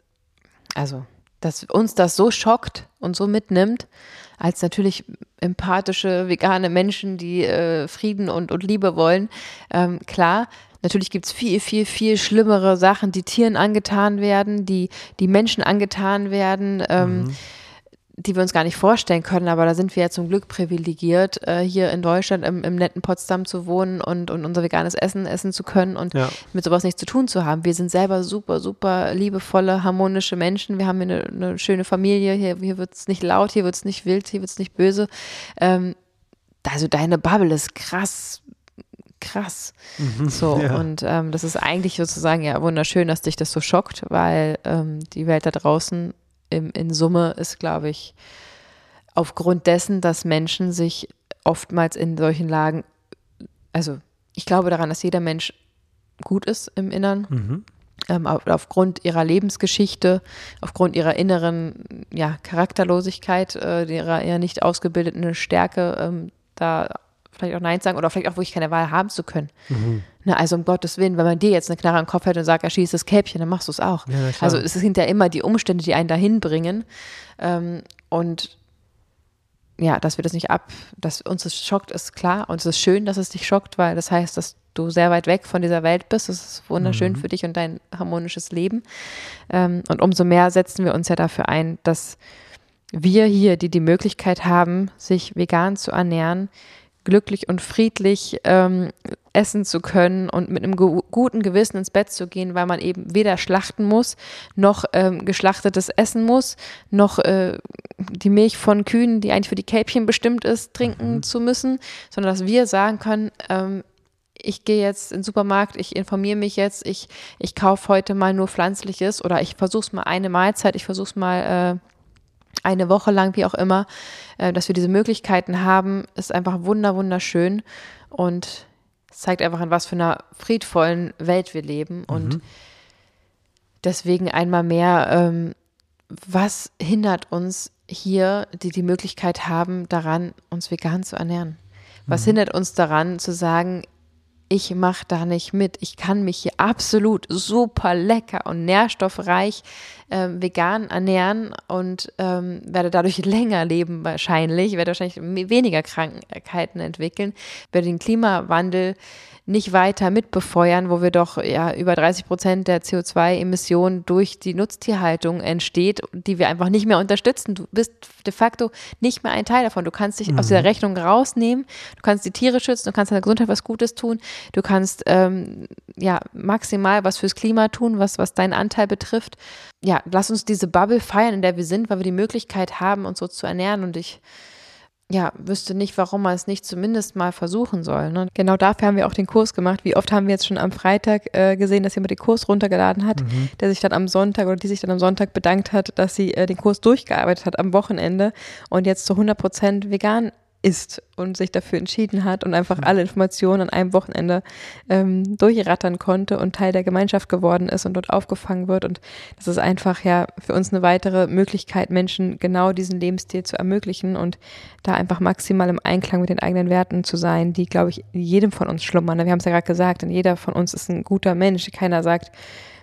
also dass uns das so schockt und so mitnimmt, als natürlich empathische, vegane Menschen, die äh, Frieden und, und Liebe wollen. Ähm, klar, natürlich gibt es viel, viel, viel schlimmere Sachen, die Tieren angetan werden, die, die Menschen angetan werden. Ähm, mhm die wir uns gar nicht vorstellen können, aber da sind wir ja zum Glück privilegiert, äh, hier in Deutschland im, im, netten Potsdam zu wohnen und, und unser veganes Essen essen zu können und ja. mit sowas nichts zu tun zu haben. Wir sind selber super, super liebevolle, harmonische Menschen. Wir haben hier eine, eine schöne Familie. Hier, hier wird es nicht laut, hier wird es nicht wild, hier wird es nicht böse. Ähm, also deine Bubble ist krass krass. Mhm, so, [LAUGHS] ja. und ähm, das ist eigentlich sozusagen ja wunderschön, dass dich das so schockt, weil ähm, die Welt da draußen im, in Summe ist, glaube ich, aufgrund dessen, dass Menschen sich oftmals in solchen Lagen, also ich glaube daran, dass jeder Mensch gut ist im Innern. Mhm. Ähm, auf, aufgrund ihrer Lebensgeschichte, aufgrund ihrer inneren ja, Charakterlosigkeit, äh, ihrer eher nicht ausgebildeten Stärke, ähm, da vielleicht auch Nein sagen oder vielleicht auch wirklich keine Wahl haben zu können. Mhm. Na, also um Gottes Willen, wenn man dir jetzt eine Knarre im Kopf hätte und sagt, erschieß das Kälbchen, dann machst du es auch. Ja, also es sind ja immer die Umstände, die einen dahin bringen. Ähm, und ja, dass wir das nicht ab, dass uns das schockt, ist klar. Und es ist schön, dass es dich schockt, weil das heißt, dass du sehr weit weg von dieser Welt bist. Das ist wunderschön mhm. für dich und dein harmonisches Leben. Ähm, und umso mehr setzen wir uns ja dafür ein, dass wir hier, die die Möglichkeit haben, sich vegan zu ernähren, glücklich und friedlich ähm, essen zu können und mit einem guten Gewissen ins Bett zu gehen, weil man eben weder schlachten muss, noch ähm, geschlachtetes essen muss, noch äh, die Milch von Kühen, die eigentlich für die Kälbchen bestimmt ist, trinken mhm. zu müssen, sondern dass wir sagen können, ähm, ich gehe jetzt in den Supermarkt, ich informiere mich jetzt, ich, ich kaufe heute mal nur Pflanzliches oder ich versuche es mal eine Mahlzeit, ich versuche es mal äh, eine Woche lang, wie auch immer, äh, dass wir diese Möglichkeiten haben, ist einfach wunder, wunderschön und zeigt einfach, in was für einer friedvollen Welt wir leben. Mhm. Und deswegen einmal mehr, ähm, was hindert uns hier, die die Möglichkeit haben, daran, uns vegan zu ernähren? Was mhm. hindert uns daran, zu sagen, ich mache da nicht mit. Ich kann mich hier absolut super lecker und nährstoffreich äh, vegan ernähren und ähm, werde dadurch [LAUGHS] länger leben wahrscheinlich, werde wahrscheinlich weniger Krankheiten entwickeln, werde den Klimawandel nicht weiter mitbefeuern, wo wir doch ja über 30 Prozent der CO2-Emissionen durch die Nutztierhaltung entsteht, die wir einfach nicht mehr unterstützen. Du bist de facto nicht mehr ein Teil davon. Du kannst dich mhm. aus dieser Rechnung rausnehmen, du kannst die Tiere schützen, du kannst deiner Gesundheit was Gutes tun, du kannst ähm, ja maximal was fürs Klima tun, was, was deinen Anteil betrifft. Ja, lass uns diese Bubble feiern, in der wir sind, weil wir die Möglichkeit haben, uns so zu ernähren und ich ja, wüsste nicht, warum man es nicht zumindest mal versuchen soll. Ne? Genau dafür haben wir auch den Kurs gemacht. Wie oft haben wir jetzt schon am Freitag äh, gesehen, dass jemand den Kurs runtergeladen hat, mhm. der sich dann am Sonntag oder die sich dann am Sonntag bedankt hat, dass sie äh, den Kurs durchgearbeitet hat am Wochenende und jetzt zu 100 Prozent vegan ist und sich dafür entschieden hat und einfach alle Informationen an einem Wochenende ähm, durchrattern konnte und Teil der Gemeinschaft geworden ist und dort aufgefangen wird. Und das ist einfach ja für uns eine weitere Möglichkeit, Menschen genau diesen Lebensstil zu ermöglichen und da einfach maximal im Einklang mit den eigenen Werten zu sein, die, glaube ich, in jedem von uns schlummern. Wir haben es ja gerade gesagt, und jeder von uns ist ein guter Mensch. Keiner sagt,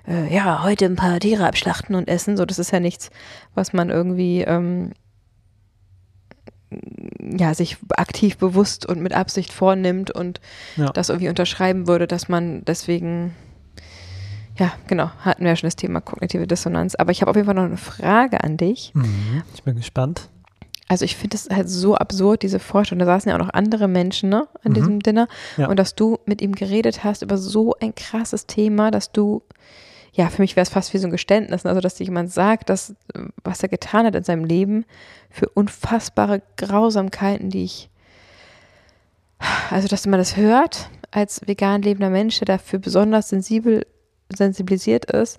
äh, ja, heute ein paar Tiere abschlachten und essen. So, das ist ja nichts, was man irgendwie ähm, ja, sich aktiv bewusst und mit Absicht vornimmt und ja. das irgendwie unterschreiben würde, dass man deswegen, ja, genau, hatten wir ja schon das Thema kognitive Dissonanz. Aber ich habe auf jeden Fall noch eine Frage an dich. Mhm. Ich bin gespannt. Also ich finde es halt so absurd, diese Vorstellung. Da saßen ja auch noch andere Menschen ne, an mhm. diesem Dinner. Ja. Und dass du mit ihm geredet hast über so ein krasses Thema, dass du ja, für mich wäre es fast wie so ein Geständnis, also dass jemand sagt, dass was er getan hat in seinem Leben für unfassbare Grausamkeiten, die ich, also dass man das hört als vegan lebender Mensch, der dafür besonders sensibel, sensibilisiert ist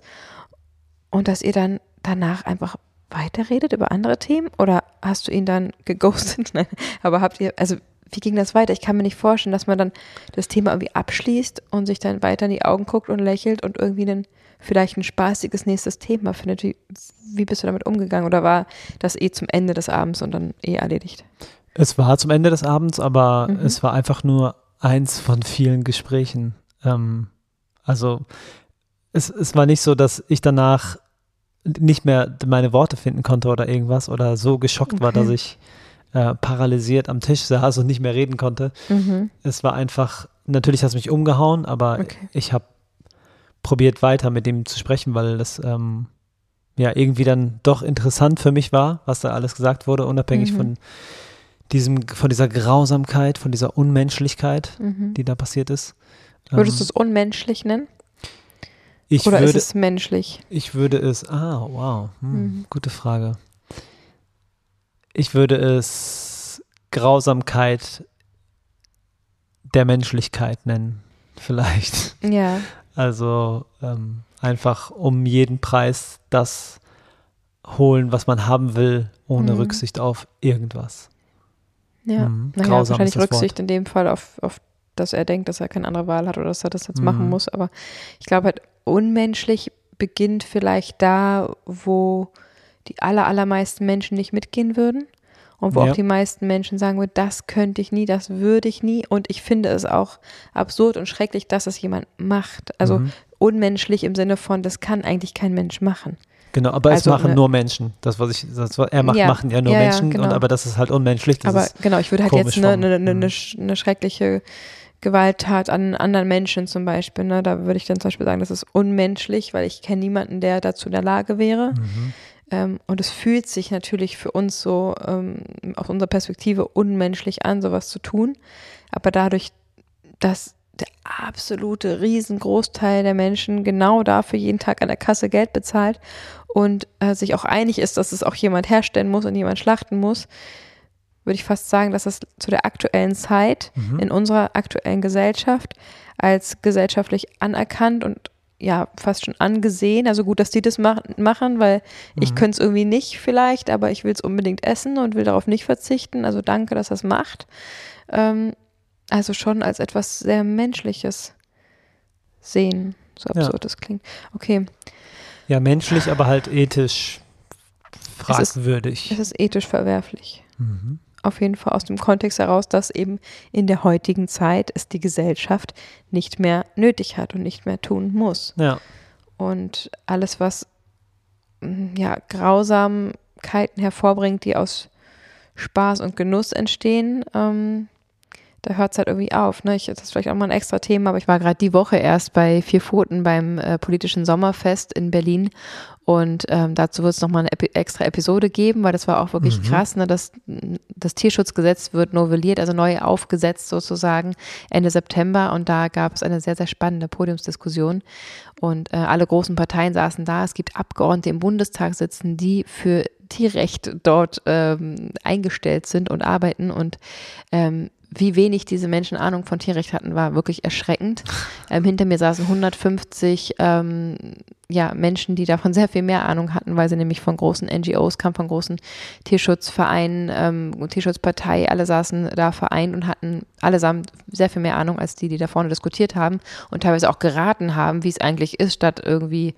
und dass ihr dann danach einfach weiterredet über andere Themen oder hast du ihn dann geghostet? [LAUGHS] Aber habt ihr, also wie ging das weiter? Ich kann mir nicht vorstellen, dass man dann das Thema irgendwie abschließt und sich dann weiter in die Augen guckt und lächelt und irgendwie einen vielleicht ein spaßiges nächstes Thema findet. Wie, wie bist du damit umgegangen oder war das eh zum Ende des Abends und dann eh erledigt? Es war zum Ende des Abends, aber mhm. es war einfach nur eins von vielen Gesprächen. Ähm, also es, es war nicht so, dass ich danach nicht mehr meine Worte finden konnte oder irgendwas oder so geschockt okay. war, dass ich äh, paralysiert am Tisch saß und nicht mehr reden konnte. Mhm. Es war einfach, natürlich hat es mich umgehauen, aber okay. ich habe probiert weiter mit dem zu sprechen, weil das ähm, ja irgendwie dann doch interessant für mich war, was da alles gesagt wurde, unabhängig mhm. von diesem, von dieser Grausamkeit, von dieser Unmenschlichkeit, mhm. die da passiert ist. Würdest ähm, du es unmenschlich nennen? Ich Oder würde, ist es menschlich? Ich würde es, ah, wow, hm, mhm. gute Frage. Ich würde es Grausamkeit der Menschlichkeit nennen, [LAUGHS] vielleicht. Ja. Also ähm, einfach um jeden Preis das holen, was man haben will, ohne mhm. Rücksicht auf irgendwas. Ja, mhm. naja, wahrscheinlich Rücksicht Wort. in dem Fall auf, auf, dass er denkt, dass er keine andere Wahl hat oder dass er das jetzt mhm. machen muss. Aber ich glaube halt, unmenschlich beginnt vielleicht da, wo die aller, allermeisten Menschen nicht mitgehen würden. Und wo ja. auch die meisten Menschen sagen würden, das könnte ich nie, das würde ich nie. Und ich finde es auch absurd und schrecklich, dass es jemand macht. Also mhm. unmenschlich im Sinne von, das kann eigentlich kein Mensch machen. Genau, aber also, es machen ne, nur Menschen. Das, was ich, das, was er macht, ja, machen ja nur ja, Menschen. Genau. Und, aber das ist halt unmenschlich. aber genau, ich würde halt jetzt eine, eine, eine, eine, eine schreckliche Gewalttat an anderen Menschen zum Beispiel. Ne? Da würde ich dann zum Beispiel sagen, das ist unmenschlich, weil ich kenne niemanden, der dazu in der Lage wäre. Mhm. Ähm, und es fühlt sich natürlich für uns so ähm, aus unserer Perspektive unmenschlich an, sowas zu tun. Aber dadurch, dass der absolute Riesengroßteil der Menschen genau dafür jeden Tag an der Kasse Geld bezahlt und äh, sich auch einig ist, dass es auch jemand herstellen muss und jemand schlachten muss, würde ich fast sagen, dass es zu der aktuellen Zeit mhm. in unserer aktuellen Gesellschaft als gesellschaftlich anerkannt und ja fast schon angesehen. Also gut, dass die das mach machen, weil mhm. ich könnte es irgendwie nicht vielleicht, aber ich will es unbedingt essen und will darauf nicht verzichten. Also danke, dass das macht. Ähm, also schon als etwas sehr Menschliches sehen, so absurd ja. das klingt. Okay. Ja, menschlich, aber halt ethisch fragwürdig. Es ist, es ist ethisch verwerflich. Mhm. Auf jeden Fall aus dem Kontext heraus, dass eben in der heutigen Zeit es die Gesellschaft nicht mehr nötig hat und nicht mehr tun muss. Ja. Und alles, was mm, ja, Grausamkeiten hervorbringt, die aus Spaß und Genuss entstehen, ähm, da hört es halt irgendwie auf. Ne? Ich, das ist vielleicht auch mal ein extra Thema, aber ich war gerade die Woche erst bei Vier Pfoten beim äh, politischen Sommerfest in Berlin und ähm, dazu wird es nochmal eine Epi extra Episode geben, weil das war auch wirklich mhm. krass. Ne? Das, das Tierschutzgesetz wird novelliert, also neu aufgesetzt sozusagen Ende September und da gab es eine sehr, sehr spannende Podiumsdiskussion und äh, alle großen Parteien saßen da. Es gibt Abgeordnete im Bundestag sitzen, die für Tierrecht dort ähm, eingestellt sind und arbeiten und ähm, wie wenig diese Menschen Ahnung von Tierrecht hatten, war wirklich erschreckend. [LAUGHS] Ähm, hinter mir saßen 150 ähm, ja, Menschen, die davon sehr viel mehr Ahnung hatten, weil sie nämlich von großen NGOs kamen, von großen Tierschutzvereinen, ähm, Tierschutzpartei, alle saßen da vereint und hatten allesamt sehr viel mehr Ahnung als die, die da vorne diskutiert haben und teilweise auch geraten haben, wie es eigentlich ist, statt irgendwie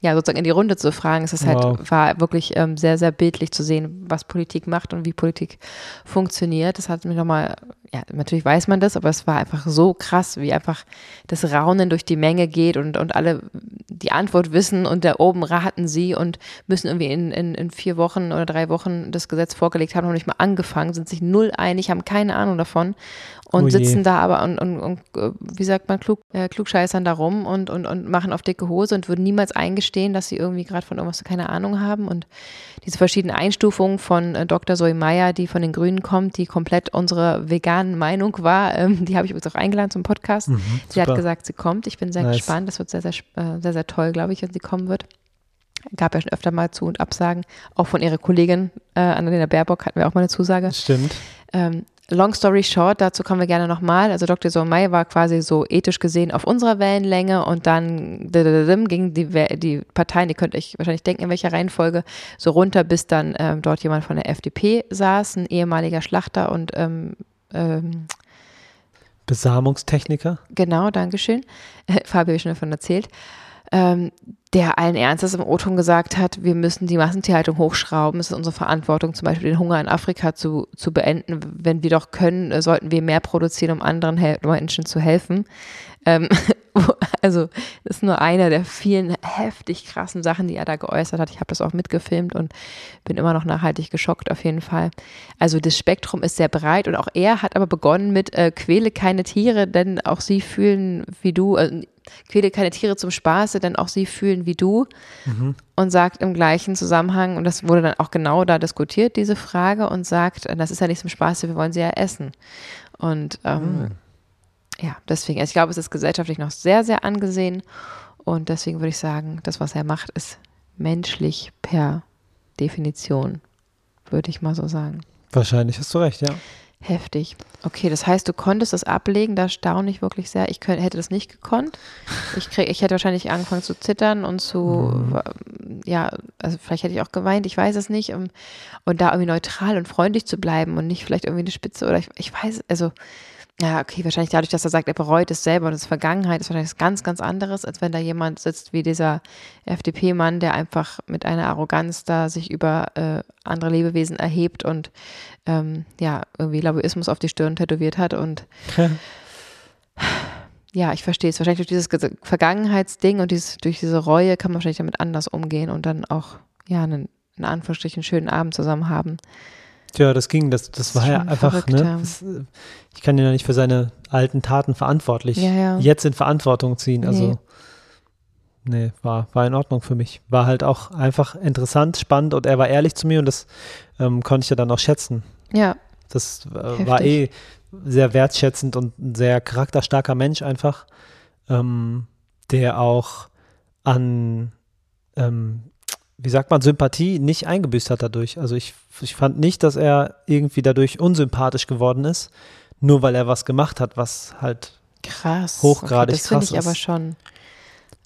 ja, sozusagen in die Runde zu fragen. Es ist halt, wow. war wirklich ähm, sehr, sehr bildlich zu sehen, was Politik macht und wie Politik funktioniert. Das hat mich nochmal, ja, natürlich weiß man das, aber es war einfach so krass, wie einfach das Raunen durch die Menge geht und, und alle die Antwort wissen und da oben raten sie und müssen irgendwie in, in, in vier Wochen oder drei Wochen das Gesetz vorgelegt haben, noch nicht mal angefangen, sind sich null einig, haben keine Ahnung davon und oh sitzen da aber und, und, und, äh, wie sagt man, klug, äh, klugscheißern da rum und, und, und machen auf dicke Hose und würden niemals eingestehen, dass sie irgendwie gerade von irgendwas keine Ahnung haben. Und diese verschiedenen Einstufungen von äh, Dr. Zoe Meyer, die von den Grünen kommt, die komplett unsere veganen Meinung war, ähm, die habe ich übrigens auch eingeladen zum Podcast. Mhm, sie hat gesagt, sie kommt. Ich bin sehr nice. gespannt. Das wird sehr, sehr, äh, sehr, sehr toll, glaube ich, wenn sie kommen wird gab ja schon öfter mal Zu- und Absagen. Auch von ihrer Kollegin äh, Annalena Baerbock hatten wir auch mal eine Zusage. Stimmt. Ähm, Long story short, dazu kommen wir gerne nochmal. Also Dr. Somay war quasi so ethisch gesehen auf unserer Wellenlänge und dann gingen die, die Parteien, die könnt euch wahrscheinlich denken, in welcher Reihenfolge, so runter, bis dann ähm, dort jemand von der FDP saß, ein ehemaliger Schlachter und ähm, ähm, Besamungstechniker. Genau, Dankeschön. [LAUGHS] Fabio habe ich schon davon erzählt ähm, der allen Ernstes im O-Ton gesagt hat, wir müssen die Massentierhaltung hochschrauben. Es ist unsere Verantwortung, zum Beispiel den Hunger in Afrika zu, zu beenden. Wenn wir doch können, äh, sollten wir mehr produzieren, um anderen Menschen zu helfen. Ähm, [LAUGHS] also das ist nur einer der vielen heftig krassen Sachen, die er da geäußert hat. Ich habe das auch mitgefilmt und bin immer noch nachhaltig geschockt auf jeden Fall. Also das Spektrum ist sehr breit und auch er hat aber begonnen mit äh, quäle keine Tiere, denn auch sie fühlen wie du, äh, quäle keine Tiere zum Spaße, denn auch sie fühlen wie du. Mhm. Und sagt im gleichen Zusammenhang, und das wurde dann auch genau da diskutiert, diese Frage, und sagt, das ist ja nicht zum Spaße, wir wollen sie ja essen. Und ähm, mhm. ja, deswegen, also ich glaube, es ist gesellschaftlich noch sehr, sehr angesehen. Und deswegen würde ich sagen, das, was er macht, ist menschlich per Definition, würde ich mal so sagen. Wahrscheinlich hast du recht, ja. Heftig. Okay, das heißt, du konntest das ablegen, da staune ich wirklich sehr. Ich könnte, hätte das nicht gekonnt. Ich, krieg, ich hätte wahrscheinlich angefangen zu zittern und zu, mhm. ja, also vielleicht hätte ich auch geweint, ich weiß es nicht. Und, und da irgendwie neutral und freundlich zu bleiben und nicht vielleicht irgendwie eine Spitze oder ich, ich weiß, also ja, okay, wahrscheinlich dadurch, dass er sagt, er bereut es selber und das ist Vergangenheit, ist wahrscheinlich was ganz, ganz anderes, als wenn da jemand sitzt wie dieser FDP-Mann, der einfach mit einer Arroganz da sich über äh, andere Lebewesen erhebt und ähm, ja, irgendwie Lobbyismus auf die Stirn tätowiert hat und [LAUGHS] ja, ich verstehe es. Wahrscheinlich durch dieses Vergangenheitsding und dieses, durch diese Reue kann man wahrscheinlich damit anders umgehen und dann auch, ja, einen, in Anführungsstrichen, schönen Abend zusammen haben. Tja, das ging, das, das, das war ja einfach, ne? Das, ich kann ihn ja nicht für seine alten Taten verantwortlich ja, ja. jetzt in Verantwortung ziehen. Also, nee. nee, war, war in Ordnung für mich. War halt auch einfach interessant, spannend und er war ehrlich zu mir und das ähm, konnte ich ja dann auch schätzen. Ja. Das äh, war eh sehr wertschätzend und ein sehr charakterstarker Mensch einfach, ähm, der auch an ähm, wie sagt man, Sympathie nicht eingebüßt hat dadurch. Also ich, ich fand nicht, dass er irgendwie dadurch unsympathisch geworden ist, nur weil er was gemacht hat, was halt krass. hochgradig okay, das krass ist. Das finde ich aber schon.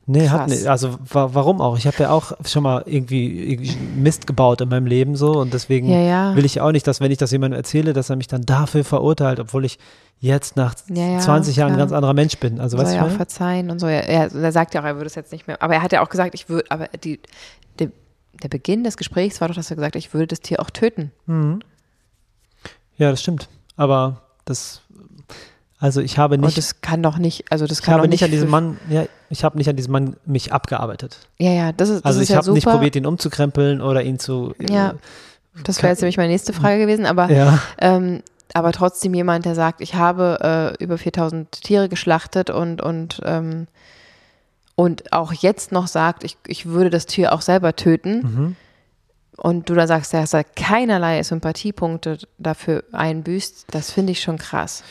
Nee, Krass. hat nicht. Also wa warum auch? Ich habe ja auch schon mal irgendwie, irgendwie, Mist gebaut in meinem Leben so und deswegen ja, ja. will ich auch nicht, dass wenn ich das jemandem erzähle, dass er mich dann dafür verurteilt, obwohl ich jetzt nach ja, 20 Jahren ein ganz anderer Mensch bin. Also Soll weißt ja auch verzeihen und so. Er, er, sagt ja auch, er würde es jetzt nicht mehr. Aber er hat ja auch gesagt, ich würde, aber die, die, der Beginn des Gesprächs war doch, dass er gesagt hat, ich würde das Tier auch töten. Mhm. Ja, das stimmt. Aber das, also ich habe nicht. Und das kann doch nicht, also das ich kann habe doch nicht nicht an diesem Mann, ja, ich habe nicht an diesem Mann mich abgearbeitet. Ja, ja, das ist, das Also ist ich ja habe nicht probiert, ihn umzukrempeln oder ihn zu. äh, Ja. Das wäre jetzt nämlich meine nächste Frage gewesen, aber Ja, Ähm, aber trotzdem jemand, der sagt, ich habe äh, über 4000 Tiere geschlachtet und, und, ähm, und auch jetzt noch sagt, ich, ich würde das Tier auch selber töten mhm. und du dann sagst, dass er keinerlei Sympathiepunkte dafür einbüßt, das finde ich schon krass.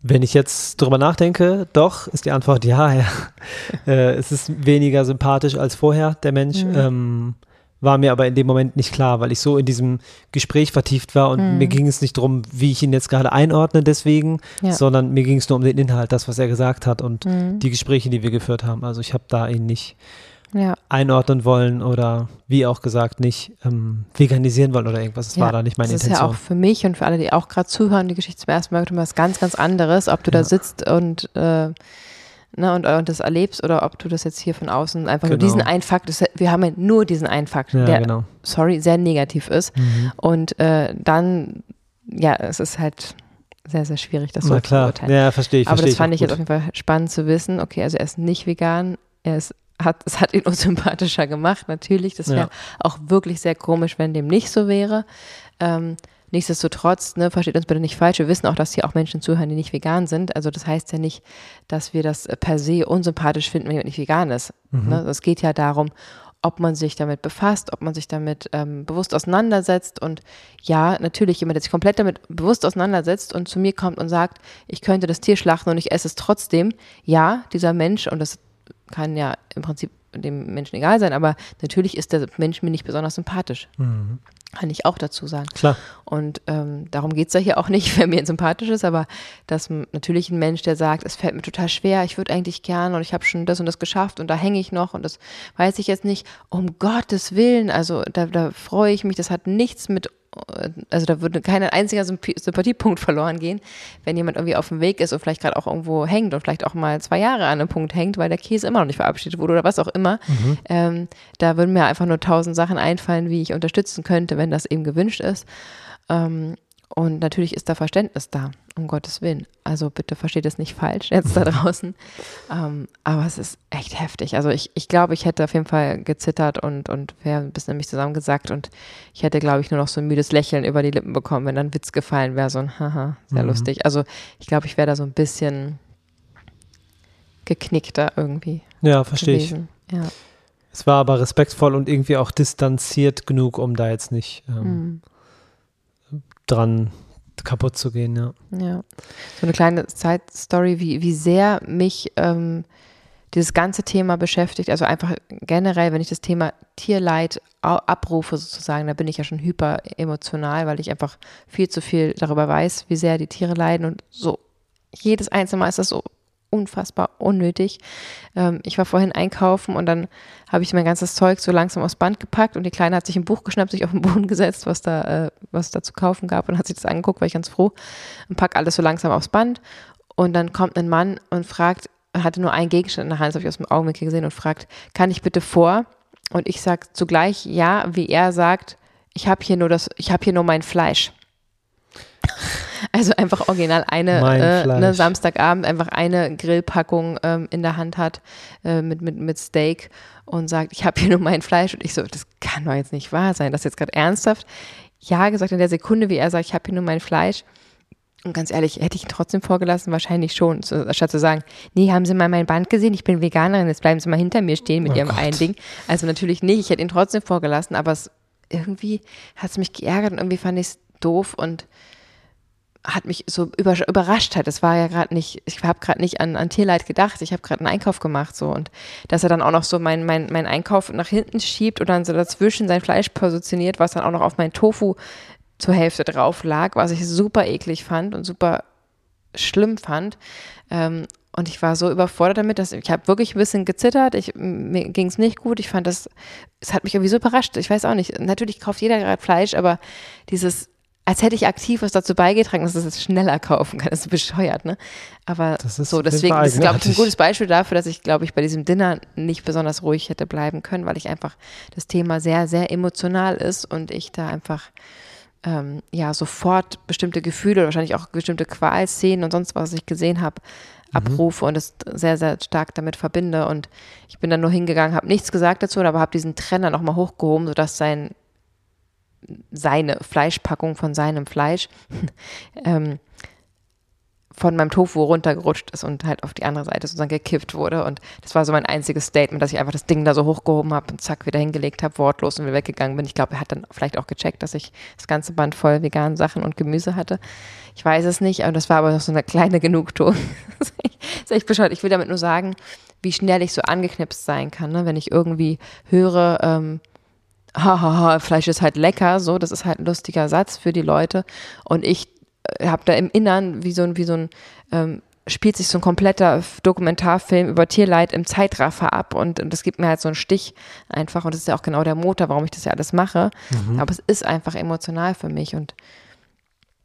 Wenn ich jetzt drüber nachdenke, doch, ist die Antwort ja. ja. [LAUGHS] äh, es ist weniger sympathisch als vorher, der Mensch. Mhm. Ähm, war mir aber in dem Moment nicht klar, weil ich so in diesem Gespräch vertieft war und Mhm. mir ging es nicht darum, wie ich ihn jetzt gerade einordne deswegen, Ja. sondern mir ging es nur um den Inhalt, das, was er gesagt hat und Mhm. die Gespräche, die wir geführt haben. Also ich habe da ihn nicht Ja, einordnen wollen oder wie auch gesagt nicht ähm, veganisieren wollen oder irgendwas. Das Ja, war da nicht meine das ist Intention. ja auch für mich und für alle, die auch gerade zuhören, die Geschichte zum ersten Mal gehört haben, was ganz, ganz anderes, ob du da sitzt und, äh, ne, und, und das erlebst oder ob du das jetzt hier von außen einfach nur Genau. diesen einen Fakt, das, wir haben ja nur diesen einen Fakt, ja, der, genau. sorry, sehr negativ ist. Mhm. Und äh, dann, ja, es ist halt sehr, sehr schwierig, das so zu beurteilen. ja, verstehe ich. Aber verstehe das fand auch ich jetzt auf jeden Fall spannend zu wissen. Okay, also er ist nicht vegan, er ist hat, es hat ihn [LAUGHS] unsympathischer gemacht, natürlich. Das wäre Ja. auch wirklich sehr komisch, wenn dem nicht so wäre. Ähm, nichtsdestotrotz, ne, versteht uns bitte nicht falsch, wir wissen auch, dass hier auch Menschen zuhören, die nicht vegan sind. Also das heißt ja nicht, dass wir das äh, per se unsympathisch finden, wenn jemand nicht vegan ist. Mhm. Ne? Es geht ja darum, ob man sich damit befasst, ob man sich damit ähm, bewusst auseinandersetzt. Und ja, natürlich jemand, der sich komplett damit bewusst auseinandersetzt und zu mir kommt und sagt, ich könnte das Tier schlachten und ich esse es trotzdem. Ja, dieser Mensch, und das kann ja im Prinzip dem Menschen egal sein, aber natürlich ist der Mensch mir nicht besonders sympathisch. Mhm. Kann ich auch dazu sagen. Klar. Und ähm, darum geht es ja hier auch nicht, [LAUGHS] wer mir sympathisch ist, aber dass natürlich ein Mensch, der sagt, es fällt mir total schwer, ich würde eigentlich gern und ich habe schon das und das geschafft und da hänge ich noch und das weiß ich jetzt nicht, um Gottes Willen, also da, da freue ich mich, das hat nichts mit, also da würde kein einziger Symp- Sympathiepunkt verloren gehen, wenn jemand irgendwie auf dem Weg ist und vielleicht gerade auch irgendwo hängt und vielleicht auch mal zwei Jahre an einem Punkt hängt, weil der Käse immer noch nicht verabschiedet wurde oder was auch immer. Ähm, da würden mir einfach nur tausend Sachen einfallen, wie ich unterstützen könnte, wenn das eben gewünscht ist. Ähm, und natürlich ist da Verständnis da, um Gottes Willen. Also bitte versteht es nicht falsch jetzt da draußen. [LAUGHS] Ähm, aber es ist echt heftig. Also ich, ich glaube, ich hätte auf jeden Fall gezittert und, und wäre ein bisschen in mich zusammengesackt und ich hätte, glaube ich, nur noch so ein müdes Lächeln über die Lippen bekommen, wenn dann Witz gefallen wäre, so ein Haha, sehr Mhm. lustig. Also ich glaube, ich wäre da so ein bisschen geknickter irgendwie Ja, verstehe ich. Ja. Es war aber respektvoll und irgendwie auch distanziert genug, um da jetzt nicht ähm, Mhm. Dran kaputt zu gehen, ja. Ja. So eine kleine Side-Story, wie, wie sehr mich ähm, dieses ganze Thema beschäftigt. Also einfach generell, wenn ich das Thema Tierleid abrufe sozusagen, da bin ich ja schon hyper emotional, weil ich einfach viel zu viel darüber weiß, wie sehr die Tiere leiden und so jedes einzelne Mal ist das so unfassbar unnötig. Ähm, ich war vorhin einkaufen und dann habe ich mein ganzes Zeug so langsam aufs Band gepackt und die Kleine hat sich ein Buch geschnappt, sich auf den Boden [LAUGHS] gesetzt, was da, äh, was da zu kaufen gab und hat sich das angeguckt, war ich ganz froh und pack alles so langsam aufs Band und dann kommt ein Mann und fragt, hatte nur einen Gegenstand in der Hand, das habe ich aus dem Augenwinkel gesehen und fragt, kann ich bitte vor? Und ich sage zugleich ja, wie er sagt, ich habe hier nur das, ich habe hier nur mein Fleisch. Also einfach original eine äh, ne, Samstagabend einfach eine Grillpackung ähm, in der Hand hat äh, mit, mit, mit Steak und sagt, ich habe hier nur mein Fleisch und ich so, das kann doch jetzt nicht wahr sein, das ist jetzt gerade ernsthaft. Ja, gesagt in der Sekunde, wie er sagt, ich habe hier nur mein Fleisch. Und ganz ehrlich, hätte ich ihn trotzdem vorgelassen? Wahrscheinlich schon. So, statt zu sagen, nee, haben Sie mal mein Band gesehen? Ich bin Veganerin, jetzt bleiben Sie mal hinter mir stehen mit Oh Ihrem Gott. einen Ding. Also natürlich nicht, ich hätte ihn trotzdem vorgelassen, aber es irgendwie hat es mich geärgert und irgendwie fand ich es doof und hat mich so über, überrascht hat. Es war ja gerade nicht, ich habe gerade nicht an, an Tierleid gedacht, ich habe gerade einen Einkauf gemacht so und dass er dann auch noch so mein, mein, mein Einkauf nach hinten schiebt und dann so dazwischen sein Fleisch positioniert, was dann auch noch auf mein Tofu zur Hälfte drauf lag, was ich super eklig fand und super schlimm fand. Ähm, und ich war so überfordert damit, dass ich habe wirklich ein bisschen gezittert. Ich, mir ging es nicht gut. Ich fand das, es hat mich irgendwie so überrascht. Ich weiß auch nicht. Natürlich kauft jeder gerade Fleisch, aber dieses, als hätte ich aktiv was dazu beigetragen, dass es jetzt schneller kaufen kann. Das ist bescheuert, ne? Aber Das ist so, deswegen, das ist, glaube ich, ein gutes Beispiel dafür, dass ich, glaube ich, bei diesem Dinner nicht besonders ruhig hätte bleiben können, weil ich einfach das Thema sehr, sehr emotional ist und ich da einfach ähm, ja sofort bestimmte Gefühle, wahrscheinlich auch bestimmte Qualszenen und sonst was, was ich gesehen habe, mhm. abrufe und es sehr, sehr stark damit verbinde. Und ich bin dann nur hingegangen, habe nichts gesagt dazu, aber habe diesen Trenner nochmal hochgehoben, sodass sein seine Fleischpackung von seinem Fleisch [LAUGHS] ähm, von meinem Tofu runtergerutscht ist und halt auf die andere Seite sozusagen gekippt wurde. Und das war so mein einziges Statement, dass ich einfach das Ding da so hochgehoben habe und zack wieder hingelegt habe, wortlos und wieder weggegangen bin. Ich glaube, er hat dann vielleicht auch gecheckt, dass ich das ganze Band voll veganen Sachen und Gemüse hatte. Ich weiß es nicht, aber das war aber noch so eine kleine Genugtuung. [LAUGHS] das ist echt bescheuert. Ich will damit nur sagen, wie schnell ich so angeknipst sein kann, ne? wenn ich irgendwie höre, ähm, hahaha, Fleisch ist halt lecker, so, das ist halt ein lustiger Satz für die Leute. Und ich äh, habe da im Innern wie so ein, wie so ein, ähm, spielt sich so ein kompletter Dokumentarfilm über Tierleid im Zeitraffer ab und, und das gibt mir halt so einen Stich einfach und das ist ja auch genau der Motor, warum ich das ja alles mache. Mhm. Aber es ist einfach emotional für mich und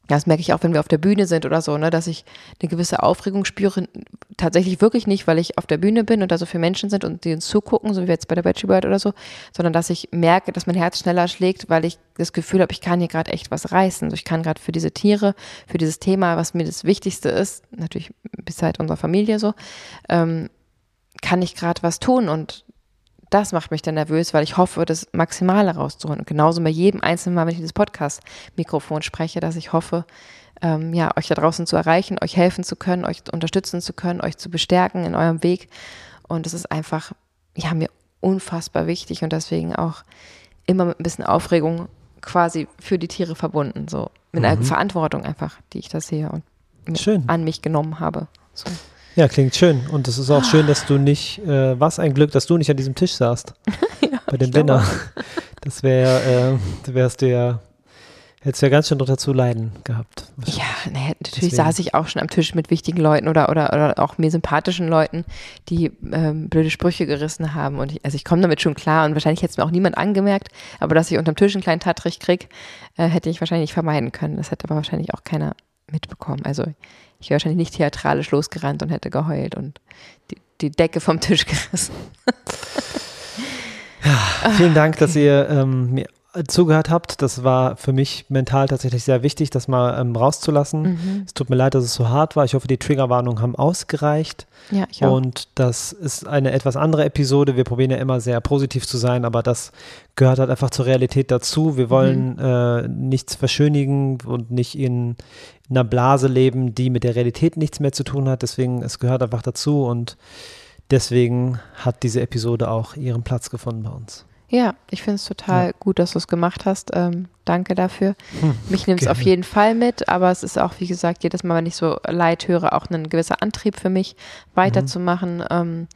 das merke ich auch, wenn wir auf der Bühne sind oder so, ne, dass ich eine gewisse Aufregung spüre. Tatsächlich wirklich nicht, weil ich auf der Bühne bin und da so viele Menschen sind und die uns zugucken, so wie jetzt bei der Bachelor oder so, sondern dass ich merke, dass mein Herz schneller schlägt, weil ich das Gefühl habe, ich kann hier gerade echt was reißen. Also ich kann gerade für diese Tiere, für dieses Thema, was mir das Wichtigste ist, natürlich bis halt unserer Familie so, ähm, kann ich gerade was tun und das macht mich dann nervös, weil ich hoffe, das Maximale rauszuholen. Und genauso bei jedem einzelnen Mal, wenn ich dieses Podcast-Mikrofon spreche, dass ich hoffe, ähm, ja, euch da draußen zu erreichen, euch helfen zu können, euch unterstützen zu können, euch zu bestärken in eurem Weg. Und es ist einfach, ja, mir unfassbar wichtig und deswegen auch immer mit ein bisschen Aufregung quasi für die Tiere verbunden, so mit mhm. einer Verantwortung einfach, die ich da sehe und an mich genommen habe. So. Ja, klingt schön. Und es ist auch schön, dass du nicht, [LAUGHS] äh, was ein Glück, dass du nicht an diesem Tisch saßt. [LAUGHS] ja, bei dem Dinner. [LAUGHS] Das wäre, äh, wärst du ja, hättest du ja ganz schön drunter zu leiden gehabt. Ja, nee, natürlich Deswegen. saß ich auch schon am Tisch mit wichtigen Leuten oder, oder, oder auch mir sympathischen Leuten, die ähm, blöde Sprüche gerissen haben. Und ich, also ich komme damit schon klar und wahrscheinlich hätte es mir auch niemand angemerkt, aber dass ich unterm Tisch einen kleinen Tattrich krieg, äh, hätte ich wahrscheinlich nicht vermeiden können. Das hätte aber wahrscheinlich auch keiner mitbekommen. Also ich wäre wahrscheinlich nicht theatralisch losgerannt und hätte geheult und die, die Decke vom Tisch gerissen. ja, vielen Dank, dass ihr ähm, mir zugehört habt. Das war für mich mental tatsächlich sehr wichtig, das mal ähm, rauszulassen. Mhm. Es tut mir leid, dass es so hart war. Ich hoffe, die Triggerwarnungen haben ausgereicht. Ja, ich auch. Und das ist eine etwas andere Episode. Wir probieren ja immer sehr positiv zu sein, aber das gehört halt einfach zur Realität dazu. Wir wollen mhm. äh, nichts verschönigen und nicht in, in einer Blase leben, die mit der Realität nichts mehr zu tun hat. Deswegen, es gehört einfach dazu und deswegen hat diese Episode auch ihren Platz gefunden bei uns. Ja, ich finde es total ja. gut, dass du es gemacht hast. Ähm, danke dafür. Hm, Mich nimmt es auf jeden Fall mit, aber es ist auch, wie gesagt, jedes Mal, wenn ich so Leid höre, auch ein gewisser Antrieb für mich, weiterzumachen. Mhm. Ähm,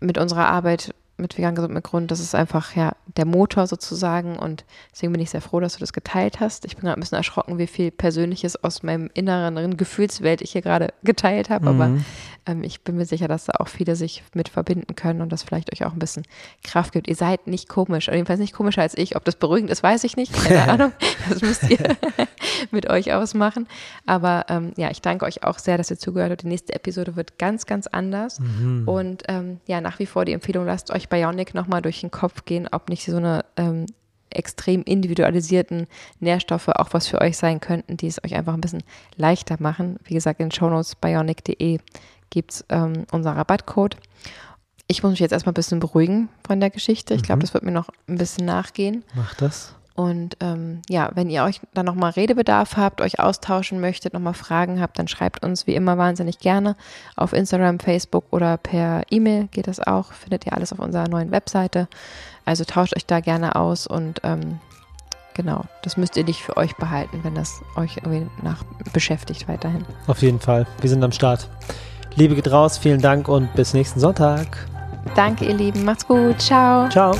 mit unserer Arbeit mit vegan gesund mit Grund, das ist einfach ja der Motor sozusagen und deswegen bin ich sehr froh, dass du das geteilt hast. Ich bin gerade ein bisschen erschrocken, wie viel Persönliches aus meinem inneren Gefühlswelt ich hier gerade geteilt habe, mhm. aber ich bin mir sicher, dass da auch viele sich mit verbinden können und das vielleicht euch auch ein bisschen Kraft gibt. Ihr seid nicht komisch, jedenfalls nicht komischer als ich. Ob das beruhigend ist, weiß ich nicht. Keine [LAUGHS] Ahnung. Das müsst ihr [LAUGHS] mit euch ausmachen. Aber ähm, ja, ich danke euch auch sehr, dass ihr zugehört habt. Die nächste Episode wird ganz, ganz anders mhm. und ähm, ja, nach wie vor die Empfehlung, lasst euch Bionic nochmal durch den Kopf gehen, ob nicht so eine ähm, extrem individualisierten Nährstoffe auch was für euch sein könnten, die es euch einfach ein bisschen leichter machen. Wie gesagt, in shownotes bionic.de gibt es ähm, unseren Rabattcode. Ich muss mich jetzt erstmal ein bisschen beruhigen von der Geschichte. Ich glaube, mhm. das wird mir noch ein bisschen nachgehen. Mach das. Und ähm, ja, wenn ihr euch dann nochmal Redebedarf habt, euch austauschen möchtet, nochmal Fragen habt, dann schreibt uns wie immer wahnsinnig gerne auf Instagram, Facebook oder per E-Mail geht das auch. Findet ihr alles auf unserer neuen Webseite. Also tauscht euch da gerne aus und ähm, genau, das müsst ihr nicht für euch behalten, wenn das euch irgendwie nach beschäftigt weiterhin. Auf jeden Fall. Wir sind am Start. Liebe geht raus, vielen Dank und bis nächsten Sonntag. Danke, ihr Lieben. Macht's gut. Ciao. Ciao.